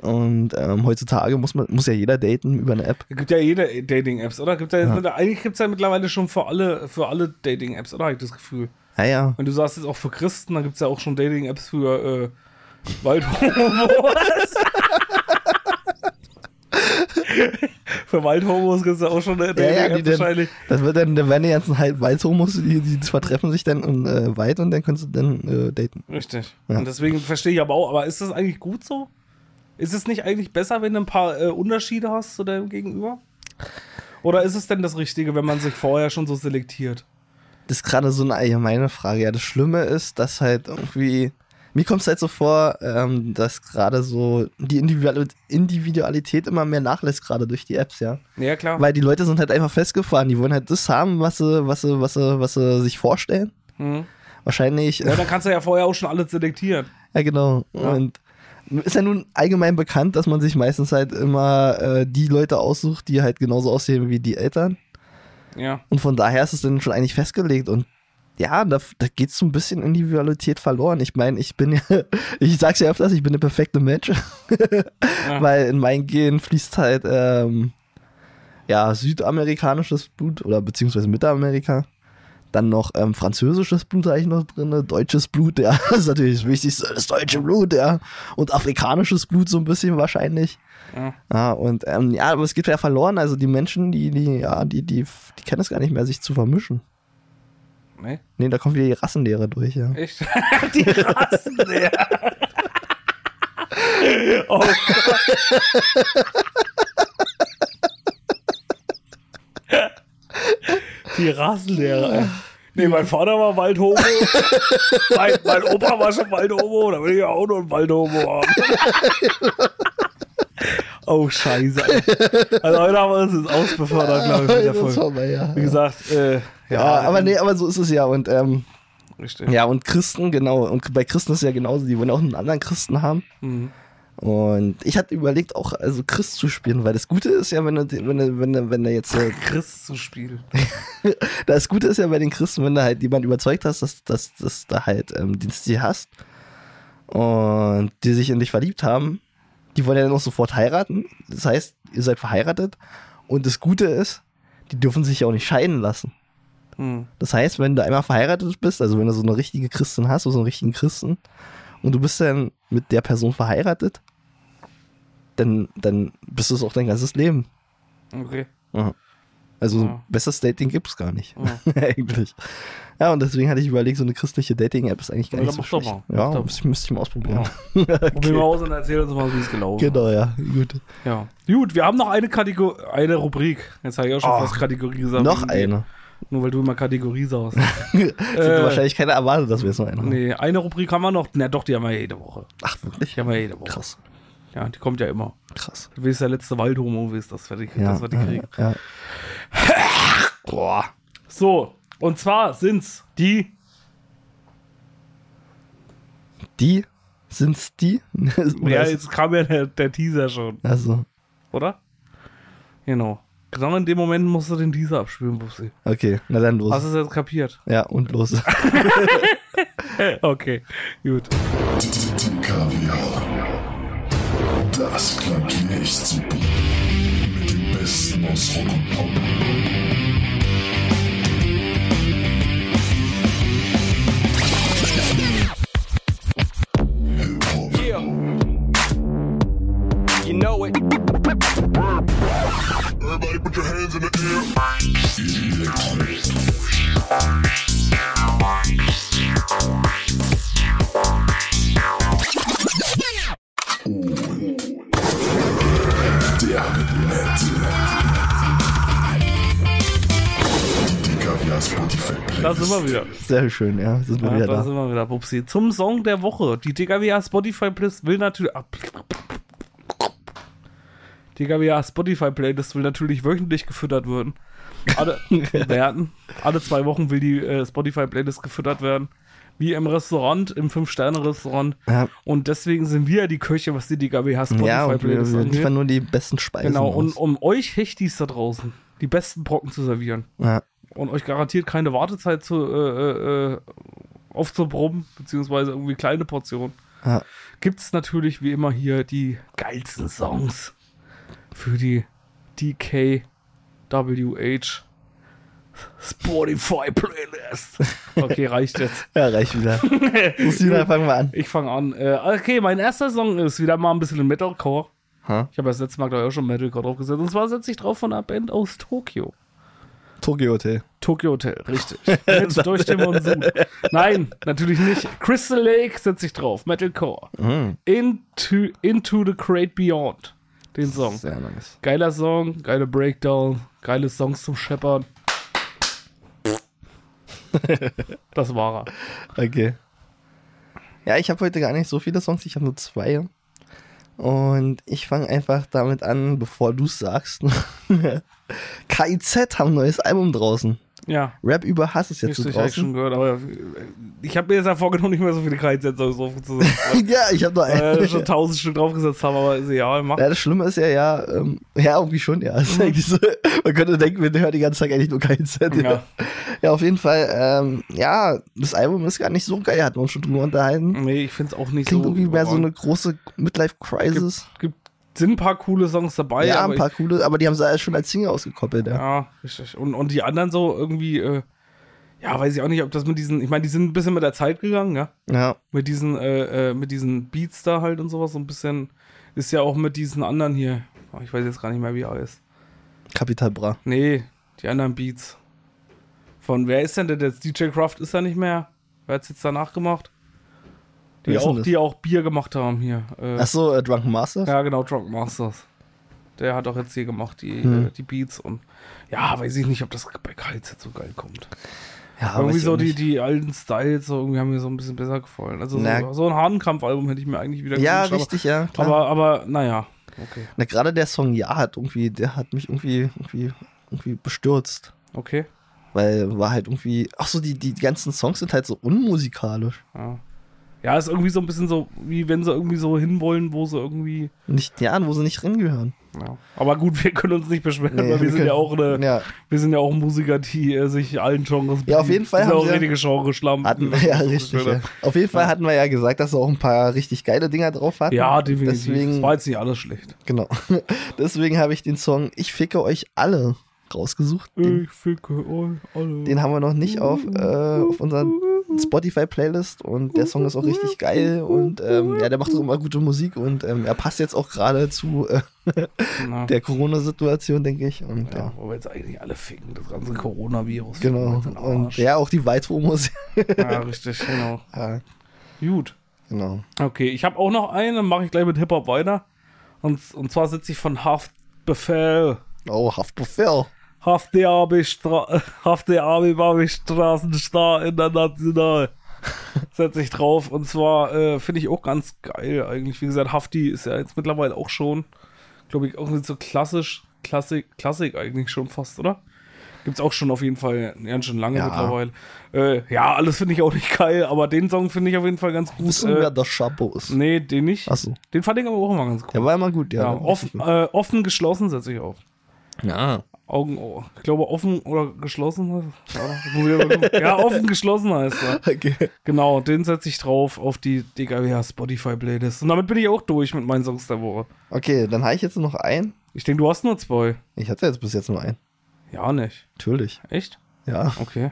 Und ähm, heutzutage muss man muss ja jeder daten über eine App. Es gibt ja jede Dating-Apps, oder? Gibt ja jetzt Ja. mit, eigentlich gibt es ja mittlerweile schon für alle, für alle Dating-Apps, oder? Habe ich das Gefühl. Ja, ja. Und du sagst jetzt auch für Christen, dann gibt es ja auch schon Dating-Apps für äh, Waldhomos. <laughs> <laughs> <laughs> für Waldhomos gibt es ja auch schon eine Ja, ja, die dann, wahrscheinlich. das wird dann, da werden die ganzen halb Weißhomos, die, die vertreffen sich dann im äh, Wald und dann kannst du dann äh, daten. Richtig. Ja. Und deswegen verstehe ich aber auch, aber ist das eigentlich gut so? Ist es nicht eigentlich besser, wenn du ein paar äh, Unterschiede hast zu deinem Gegenüber? Oder ist es denn das Richtige, wenn man sich vorher schon so selektiert? Das ist gerade so eine allgemeine Frage. Ja, das Schlimme ist, dass halt irgendwie. Mir kommt es halt so vor, ähm, dass gerade so die Individual Individualität immer mehr nachlässt, gerade durch die Apps, ja. Ja, klar. Weil die Leute sind halt einfach festgefahren. Die wollen halt das haben, was sie, was sie, was sie, was sie sich vorstellen. Mhm. Wahrscheinlich. Ja, dann kannst du ja vorher auch schon alles selektieren. Ja, genau. Und ist ja nun allgemein bekannt, dass man sich meistens halt immer äh, die Leute aussucht, die halt genauso aussehen wie die Eltern. Ja. Und von daher ist es dann schon eigentlich festgelegt. Und ja, da, da geht so ein bisschen Individualität verloren. Ich meine, ich bin ja, <laughs> ich sag's ja öfters, ich bin der perfekte Mensch. Ja. <laughs> Weil in mein Gen fließt halt ähm, ja, südamerikanisches Blut oder beziehungsweise Mittelamerika. Dann noch ähm, französisches Blut eigentlich noch drin, deutsches Blut, ja, <laughs> das ist natürlich das Wichtigste, das deutsche Blut, ja. Und afrikanisches Blut so ein bisschen wahrscheinlich. Ja. Ja, und ähm, ja, aber es geht ja verloren. Also die Menschen, die, die, ja, die, die, die kennen es gar nicht mehr, sich zu vermischen. Nee? Nee, da kommt wieder die Rassenlehre durch, ja. Echt? <laughs> Die Rassenlehre. <laughs> oh Gott. Die Rassenlehre. Nee, mein Vater war Waldhomo. mein, mein Opa war schon Waldhomo. Da will ich auch noch einen Waldhomo haben. oh, scheiße. Also heute haben wir uns ins Ausbefördert, glaube ich, mit der Folge. ja. Wie gesagt, äh, Ja, aber nee, aber so ist es ja. Und ähm, Richtig. ja, und Christen, genau. Und bei Christen ist es ja genauso, die wollen auch einen anderen Christen haben. Mhm. Und ich hatte überlegt, auch also Christ zu spielen, weil das Gute ist ja, wenn du, wenn du, wenn du, wenn du jetzt, äh, <laughs> Chris zu spielen. <laughs> das Gute ist ja bei den Christen, wenn du halt jemand überzeugt hast, dass, dass, dass du halt ähm, Stil hast und die sich in dich verliebt haben, die wollen ja dann auch sofort heiraten. Das heißt, ihr seid verheiratet und das Gute ist, die dürfen sich ja auch nicht scheiden lassen. Hm. Das heißt, wenn du einmal verheiratet bist, also wenn du so eine richtige Christin hast, oder so einen richtigen Christen, und du bist dann mit der Person verheiratet, dann, dann bist du es auch dein ganzes Leben. Okay. Also Ja. besseres Dating gibt's gar nicht. Ja. <laughs> eigentlich. Ja, und deswegen hatte ich überlegt, so eine christliche Dating-App ist eigentlich gar Ja, nicht so schlecht. mal. Ja, müsste ich, müsste ich mal ausprobieren. <laughs> Probieren wir aus und erzählen uns mal, wie es gelaufen ist. Genau, ja. Gut. Ja. Gut, wir haben noch eine Kategorie, eine Rubrik. Jetzt habe ich auch schon Oh, fast Kategorie gesagt. Noch eine. Nur weil du immer Kategorie. Hätte <laughs> Äh, wahrscheinlich keiner erwartet, dass wir jetzt noch eine haben. nee, eine Rubrik haben wir noch. Na doch, die haben wir jede Woche. Ach, wirklich? Die haben wir jede Woche. Krass. Ja, die kommt ja immer. Krass. Du bist der letzte Waldhomo, willst das, fertig, Ja, das wir die kriegen. ja. <laughs> Boah. So, und zwar sind's die. Die? Sind's die? <laughs> Ja, ist- jetzt kam ja der, der Teaser schon, also, oder? Genau. Genau in dem Moment musst du den Teaser abspielen, Bubsi. okay, na dann los. Hast du es jetzt kapiert? Ja, und los. <laughs> Okay, gut. Kaviar. Das klingt wie echt super. Mit dem Besten aus Rock und Pop. You know it. Everybody put your hands in the air. Der. Da sind wir wieder. Sehr schön, ja. Sind wir Ja, wieder da da. sind wir wieder, Pupsi. Zum Song der Woche. Die DKWA Spotify Playlist will natürlich. Ah, Die DKWA Spotify Playlist will natürlich wöchentlich gefüttert werden. Alle, <laughs> werden. Alle zwei Wochen will die äh, Spotify Playlist gefüttert werden. Wie im Restaurant, im Fünf-Sterne-Restaurant. Ja, Und deswegen sind wir ja die Köche, was die DKWA Spotify ja und wir, angeht. liefern nur die besten Speisen. Genau, und um euch Hechtis da draußen die besten Brocken zu servieren ja, und euch garantiert keine Wartezeit zu, äh, äh, aufzubrummen, beziehungsweise irgendwie kleine Portionen, ja. gibt es natürlich wie immer hier die geilsten Songs für die DKWH Spotify Playlist. Okay, reicht jetzt. <laughs> ja, reicht wieder. <laughs> Lucina, fangen wir an. Ich fange an. Äh, okay, mein erster Song ist wieder mal ein bisschen Metalcore. Ha? Ich habe das letzte Mal, glaube ich, auch schon Metalcore draufgesetzt. Und zwar setze ich drauf von einer Band aus Tokio. Tokyo Hotel. Tokyo Hotel, richtig. Mit durch den Monsun. Nein, natürlich nicht. Crystal Lake setze ich drauf. Metalcore. Mhm. Into, Into the Great Beyond. Den Song. Sehr nice. Geiler Song, geile Breakdown, geile Songs zum Scheppern. <laughs> das war er. Okay. Ja, ich habe heute gar nicht so viele Songs, ich habe nur zwei. Und ich fange einfach damit an, bevor du es sagst. <laughs> KIZ haben ein neues Album draußen. Ja. Rap über Hass ist jetzt so Richtig, hab ich schon draußen. gehört, aber äh, ich habe mir jetzt ja vorgenommen, nicht mehr so viele Kreissätze aufzusetzen, <laughs> ja, ich habe wir einen. schon tausend Stück draufgesetzt haben, aber ist egal, mach. Ja, das Schlimme ist ja, ja, ähm, ja, irgendwie schon, ja. <laughs> Es eigentlich so, man könnte denken, wir hören die ganze Zeit eigentlich nur. Mhm. Ja. ja, auf jeden Fall, ähm, ja, das Album ist gar nicht so geil, wir uns schon drüber unterhalten. Nee, ich find's auch nicht Klingt so. irgendwie mehr so eine große Midlife-Crisis. Gibt, sind ein paar coole Songs dabei, Ja, aber ein paar coole, aber die haben sie alles schon als Single ausgekoppelt, ich, ja. ja, richtig. Und, und die anderen so irgendwie, äh, ja, weiß ich auch nicht, ob das mit diesen, ich meine, die sind ein bisschen mit der Zeit gegangen, ja. Ja, Mit diesen, äh, äh, mit diesen Beats da halt und sowas, so ein bisschen, ist ja auch mit diesen anderen hier, oh, ich weiß jetzt gar nicht mehr, wie er heißt. Capital Bra. Nee, die anderen Beats. Von wer ist denn der jetzt? DJ Kraft ist ja nicht mehr. Wer hat's jetzt danach gemacht? Die auch, die auch Bier gemacht haben hier. Äh, Achso, äh, Drunken Masters? ja, genau, Drunk Masters. Der hat auch jetzt hier gemacht, die, Hm. äh, die Beats und ja, weiß ich nicht, ob das bei Kites jetzt so geil kommt. Ja, irgendwie so die, die alten Styles, so irgendwie haben mir so ein bisschen besser gefallen. Also so, so ein Hahnenkampf-Album hätte ich mir eigentlich wieder Ja, gewünscht, richtig, ja. Aber, Klar. aber, aber naja, okay. Na, gerade der Song Ja hat irgendwie, der hat mich irgendwie, irgendwie, irgendwie bestürzt. Okay. Weil war halt irgendwie, ach so, die, die ganzen Songs sind halt so unmusikalisch. Ja. Ja, ist irgendwie so ein bisschen so, wie wenn sie irgendwie so hinwollen, wo sie irgendwie. Nicht, ja, wo sie nicht drin gehören. Ja. Aber gut, wir können uns nicht beschweren, Nee, weil wir wir sind können- ja auch eine, Ja, wir sind ja auch Musiker, die äh, sich allen Genres Ja, auf jeden Fall haben ja auch richtige Genre hatten wir ja <laughs> richtig. Ja. Auf jeden Fall hatten wir ja gesagt, dass sie auch ein paar richtig geile Dinger drauf hatten. Ja, definitiv. Deswegen, das war jetzt nicht alles schlecht. genau. <laughs> Deswegen habe ich den Song Ich ficke euch alle rausgesucht. Den, Ich ficke euch alle. den haben wir noch nicht auf, äh, auf unserer Spotify-Playlist und der Song ist auch richtig geil und ähm, ja, der macht auch immer gute Musik und ähm, er passt jetzt auch gerade zu äh, der Corona-Situation, denke ich. Und ja, ja, wo wir jetzt eigentlich alle ficken, das ganze Coronavirus. genau. Und ja, auch die White-Homos. ja, richtig, genau. <laughs> ja, Gut. genau. Okay, ich habe auch noch einen, dann mache ich gleich mit Hip-Hop weiter. Und, und zwar sitze ich von Haftbefehl. Oh, Haftbefehl. Haftbefehl <laughs> Straßenstar international. <laughs> Setze ich drauf. Und zwar äh, finde ich auch ganz geil eigentlich. Wie gesagt, Hafti ist ja jetzt mittlerweile auch schon, glaube ich, auch nicht so klassisch, Klassik, Klassik eigentlich schon fast, oder? Gibt's auch schon auf jeden Fall ganz schön lange Ja. mittlerweile. Äh, ja, alles finde ich auch nicht geil, aber den Song finde ich auf jeden Fall ganz gut. Wissen wer Äh, der Chapeau ist? nee, den nicht. Achso. Den fand ich aber auch immer ganz cool. Der war immer gut, ja. Ja, offen, äh, offen geschlossen setze ich auf. gut. ja. Augen, oh, ich glaube offen oder geschlossen. Ja, offen geschlossen heißt er. Okay. Genau, den setze ich drauf auf die DKWH Spotify Playlist. Und damit bin ich auch durch mit meinen Songs der Woche. okay, dann habe ich jetzt noch einen. Ich denke, du hast nur zwei. Ich hatte jetzt bis jetzt nur einen. Ja, nicht. Natürlich. Echt? Ja, Okay.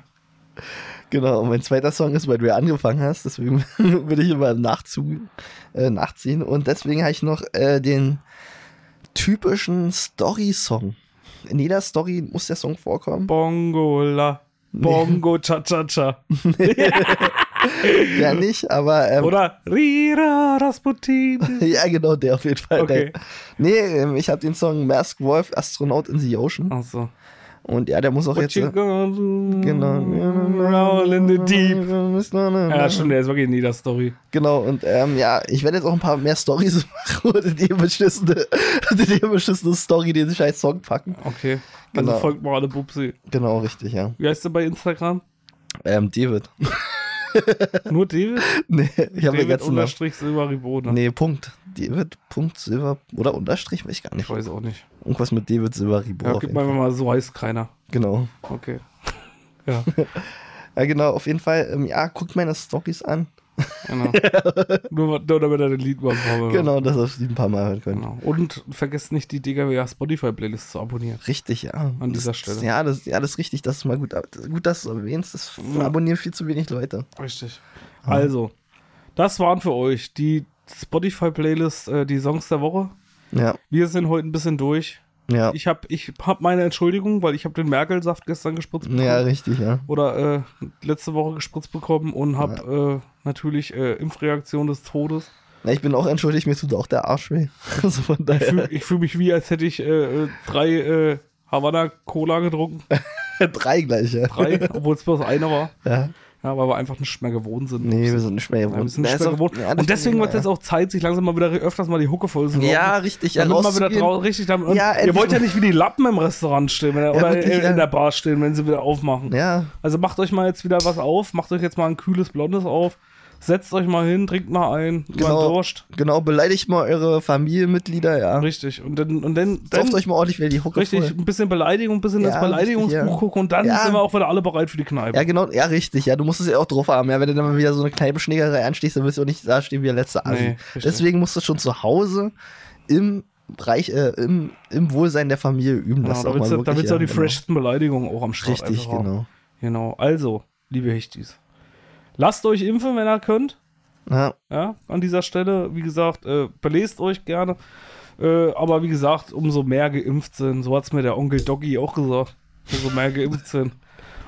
genau. Und mein zweiter Song ist, weil du ja angefangen hast, deswegen <laughs> will ich immer nachzu, äh, nachziehen. Und deswegen habe ich noch äh, den typischen Story-Song. In jeder Story muss der Song vorkommen. Bongola. Bongo cha cha cha. <laughs> Ja, nicht, aber ähm, Oder Rira Rasputin. <laughs> ja, genau, der auf jeden Fall. Okay. Der. Nee, ähm, ich habe den Song Mask Wolf, Astronaut in the Ocean. Achso. Und ja, der muss auch What jetzt. you äh? Genau. Roll in the deep. Ja, stimmt, der ist wirklich in jeder Story. Genau, und ähm, ja, ich werde jetzt auch ein paar mehr Stories <laughs> machen und die beschissene, die beschissene Story den scheiß Song packen. Okay. Also Genau. folgt mal alle Bubsi. Genau, richtig, ja. Wie heißt der bei Instagram? Ähm, David. <laughs> Nur David? nee, ich habe den ganzen Namen. unterstrich Silberribone. Nee, Punkt. David, Punkt, Silber, oder Unterstrich, weiß ich gar Ich nicht. weiß auch nicht. Irgendwas mit David Silber Ribor. Ja, gib mal mal, so heißt keiner. Genau. Okay. <laughs> Ja, Ja, genau, auf jeden Fall, ähm, ja, guckt meine Stories an. genau. <laughs> nur, nur damit er den Lied mal braucht. Genau, dass ihr die ein paar Mal hören könnt. genau. Und vergesst nicht, die DKWH Spotify-Playlist zu abonnieren. Richtig, ja. An das, dieser Stelle. Ja das, ja, das ist richtig, das ist mal gut. Gut, dass du es erwähnst. Das abonnieren viel zu wenig Leute. Richtig. Also, das waren für euch die Spotify-Playlist, äh, die Songs der Woche. Ja, Wir sind heute ein bisschen durch. ja. Ich habe ich hab meine Entschuldigung, weil ich habe den Merkelsaft gestern gespritzt bekommen. Ja, richtig, ja. Oder äh, letzte Woche gespritzt bekommen und habe äh, natürlich äh, Impfreaktion des Todes. Na, ich bin auch entschuldigt, mir tut auch der Arsch weh. <laughs> Also von Ich daher. fühle ich fühl mich wie, als hätte ich äh, äh, drei äh, Havana Cola getrunken. <laughs> Drei gleich, ja. Drei, obwohl es bloß einer war. ja. Ja, weil wir einfach nicht mehr gewohnt sind. Nee, wir sind nicht mehr Ja, wir gewohnt. sind nicht Ja, mehr gewohnt. ja, und deswegen wird es jetzt auch Zeit, sich langsam mal wieder öfters mal die Hucke voll zu Ja, rauchen. richtig, ja, Damit mal wieder rauszugehen. drau- richtig damit, Ja, Ihr wollt ja nicht wie die Lappen im Restaurant stehen wenn, oder wirklich, in, ja. in der Bar stehen, wenn sie wieder aufmachen. Ja, Also macht euch mal jetzt wieder was auf, macht euch jetzt mal ein kühles Blondes auf, setzt euch mal hin, trinkt mal ein, Genau. Durst. genau, beleidigt mal eure Familienmitglieder, ja. Richtig. Und dann, und dann, Sauft dann euch mal ordentlich wieder die Hucke richtig, voll. ein bisschen Beleidigung, ein bisschen Ja, ins Beleidigungsbuch ja. gucken und dann Ja. sind wir auch wieder alle bereit für die Kneipe. Ja, genau, ja, richtig, ja, du musst es ja auch drauf haben, ja, wenn du dann mal wieder so eine Kneipenschlägerei anstehst, dann willst du auch nicht da stehen wie der letzte Assi. Nee. Deswegen musst du schon zu Hause im Bereich, äh, im, im Wohlsein der Familie üben. Ja, Das da willst du, auch die genau. freshsten Beleidigungen auch am Start Richtig, haben. genau. Genau. Also, liebe Hechtis, lasst euch impfen, wenn ihr könnt. Ja, Ja, an dieser Stelle, wie gesagt, äh, belest euch gerne. Äh, aber wie gesagt, umso mehr geimpft sind, so hat es mir der Onkel Doggy auch gesagt, umso mehr geimpft sind,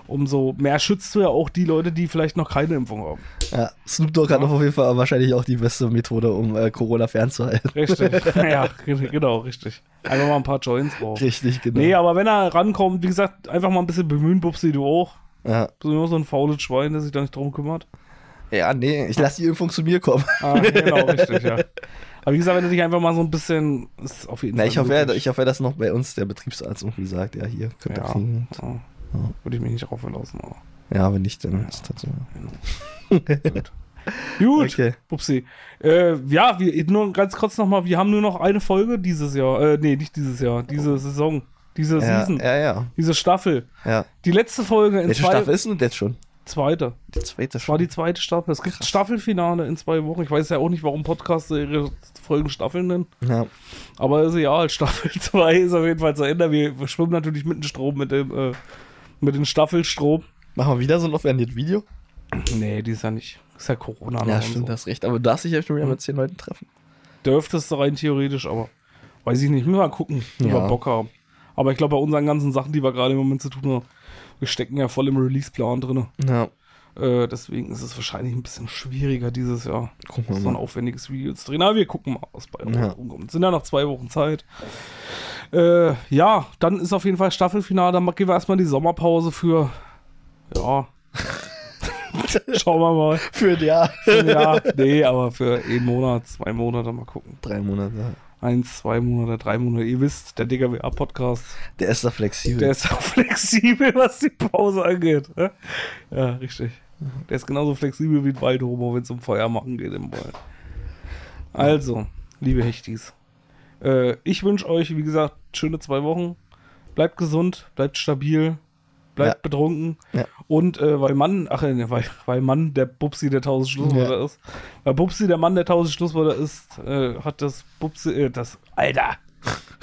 umso mehr schützt du ja auch die Leute, die vielleicht noch keine Impfung haben. ja. Snoop Dogg hat auf jeden Fall wahrscheinlich auch die beste Methode, um äh, Corona fernzuhalten. Richtig. <laughs> ja, genau, richtig. Einfach mal ein paar Joints drauf. Richtig, genau. Nee, aber wenn er rankommt, wie gesagt, einfach mal ein bisschen bemühen, Bubsi, du auch. Ja. Du bist nur so ein faules Schwein, der sich da nicht drum kümmert. ja, nee, ich lasse die Impfung zu mir kommen. Ah, genau, richtig, ja. Aber wie gesagt, wenn du dich einfach mal so ein bisschen, ist auf jeden Na, Fall. ich hoffe, ja, ich hoffe, dass noch bei uns der Betriebsarzt irgendwie sagt, ja, hier, könnt ihr Ja, kriegen. ja. Würde ich mich nicht drauf verlassen. Aber. Ja, wenn nicht, dann ist das so. <laughs> Gut, Okay. Pupsi. Äh, ja, wir, nur ganz kurz nochmal, wir haben nur noch eine Folge dieses Jahr. Äh, nee, nicht dieses Jahr, diese Saison. Diese Ja, Season. ja, ja, Diese Staffel. ja. Die letzte Folge in Welche zwei. Staffel ist denn das jetzt schon? Zweite. Die zweite Das war die zweite Staffel. Es gibt Krass. Staffelfinale in zwei Wochen. Ich weiß ja auch nicht, warum Podcasts ihre Folgen Staffeln nennen. Ja. Aber ist ja, Staffel <laughs> 2 ist auf jeden Fall zu Ende. Wir schwimmen natürlich mit dem Strom, mit dem, äh, mit dem Staffelstrom. Machen wir wieder so ein aufwendiges Video? Nee, die ist ja nicht. Ist ja Corona. Ja, stimmt, so. hast recht. Aber du darfst dich ja schon wieder mit zehn Leuten treffen. Dürftest du rein theoretisch, aber weiß ich nicht. Müssen wir mal gucken, wie Ja. wir Bock haben. Aber ich glaube, bei unseren ganzen Sachen, die wir gerade im Moment zu tun haben, wir stecken ja voll im Release-Plan drin. Ja. Äh, deswegen ist es wahrscheinlich ein bisschen schwieriger dieses Jahr, Gucken wir so ein aufwendiges Video zu drehen. Aber wir gucken mal, was bei Ja. rumkommt. Sind ja noch zwei Wochen Zeit. Äh, ja, dann ist auf jeden Fall Staffelfinale. Dann gehen wir erstmal die Sommerpause für. Ja. <laughs> Schauen wir mal. Für ein Jahr. Ja, nee, aber für einen Monat, zwei Monate mal gucken. Drei Monate. Eins, zwei Monate, drei Monate. Ihr wisst, der DGWA-Podcast, Der ist da flexibel. der ist auch <laughs> flexibel, was die Pause angeht. ne? Ja, richtig. Der ist genauso flexibel wie ein Waldhomo, wenn es um Feuer machen geht im Wald. Also, liebe Hechtis, äh, ich wünsche euch, wie gesagt, schöne zwei Wochen. Bleibt gesund, bleibt stabil, bleibt Ja. betrunken. Ja. Und äh, weil Mann, ach nee, weil, weil Mann der Bubsi der tausend Schlusswörter Ja. ist, weil Bubsi der Mann der tausend Schlusswörter ist, äh, hat das Bubsi, äh, das, Alter,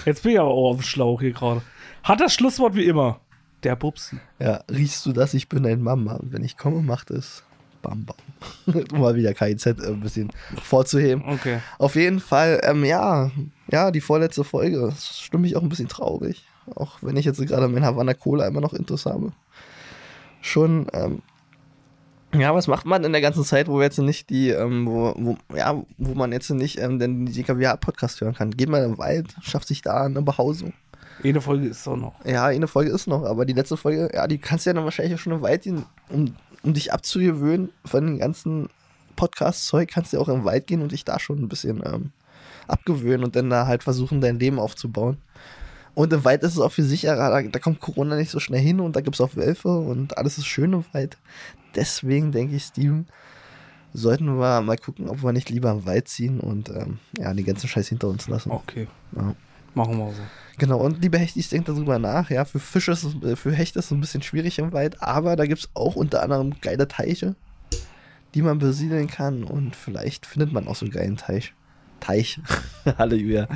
jetzt bin ich aber auch auf dem Schlauch hier gerade. Hat das Schlusswort wie immer, der Bubsi. Ja, riechst du das? Ich bin dein Mama. Und wenn ich komme, macht es bam bam. <laughs> um mal wieder KIZ äh, ein bisschen vorzuheben. Okay. Auf jeden Fall, ähm, ja, ja, die vorletzte Folge. Das stimmt mich auch ein bisschen traurig. Auch wenn ich jetzt gerade mein Havana Cola immer noch Intus habe. Schon, ähm, ja, was macht man in der ganzen Zeit, wo wir jetzt nicht die, ähm, wo, wo, ja, wo man jetzt nicht ähm, den DKWA-Podcast hören kann? Geht mal in den Wald, schafft sich da eine Behausung. Eine Folge ist doch noch. Ja, eine Folge ist noch, aber die letzte Folge, ja, die kannst du ja dann wahrscheinlich auch schon im Wald gehen, um, um dich abzugewöhnen von dem ganzen Podcast-Zeug, kannst du auch im Wald gehen und dich da schon ein bisschen ähm, abgewöhnen und dann da halt versuchen, dein Leben aufzubauen. Und im Wald ist es auch viel sicherer, da, da kommt Corona nicht so schnell hin und da gibt es auch Wölfe und alles ist schön im Wald. Deswegen denke ich, Steven, sollten wir mal gucken, ob wir nicht lieber im Wald ziehen und ähm, ja, den ganzen Scheiß hinter uns lassen. Okay. Ja. Machen wir so. Genau, und liebe Hechtis, denkt darüber nach. Ja, für Fische ist es, äh, für Hechte ist es ein bisschen schwierig im Wald, aber da gibt es auch unter anderem geile Teiche, die man besiedeln kann und vielleicht findet man auch so einen geilen Teich. Teich. <laughs> Halleluja.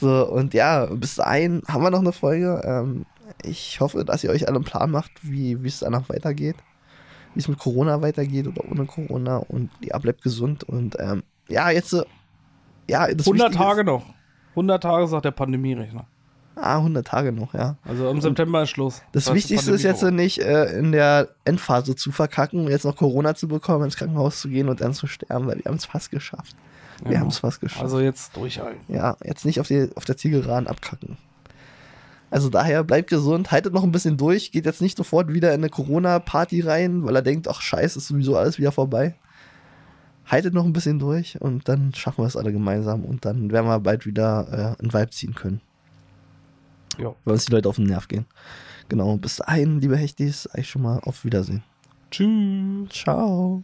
So, und ja, bis dahin haben wir noch eine Folge. Ähm, ich hoffe, dass ihr euch alle einen Plan macht, wie es danach weitergeht. Wie es mit Corona weitergeht oder ohne Corona und ja, bleibt gesund und ähm, ja, jetzt äh, ja, das 100 Wichtige Tage Ist, noch. 100 Tage sagt der Pandemierechner. ah, 100 Tage noch, ja. Also im September ist Schluss. Das die Wichtigste ist jetzt nicht äh, in der Endphase zu verkacken jetzt noch Corona zu bekommen, ins Krankenhaus zu gehen und dann zu sterben, weil wir haben es fast geschafft. Wir Genau. haben es fast geschafft. Also jetzt durchhalten. ja, jetzt nicht auf, die, auf der Zielgeraden abkacken. Also daher bleibt gesund, haltet noch ein bisschen durch, geht jetzt nicht sofort wieder in eine Corona-Party rein, weil er denkt, ach scheiße, ist sowieso alles wieder vorbei. Haltet noch ein bisschen durch und dann schaffen wir es alle gemeinsam und dann werden wir bald wieder äh, einen Vibe ziehen können. Ja. Weil uns die Leute auf den Nerv gehen. Genau, bis dahin, liebe Hechtis, eigentlich schon mal auf Wiedersehen. Tschüss. Ciao.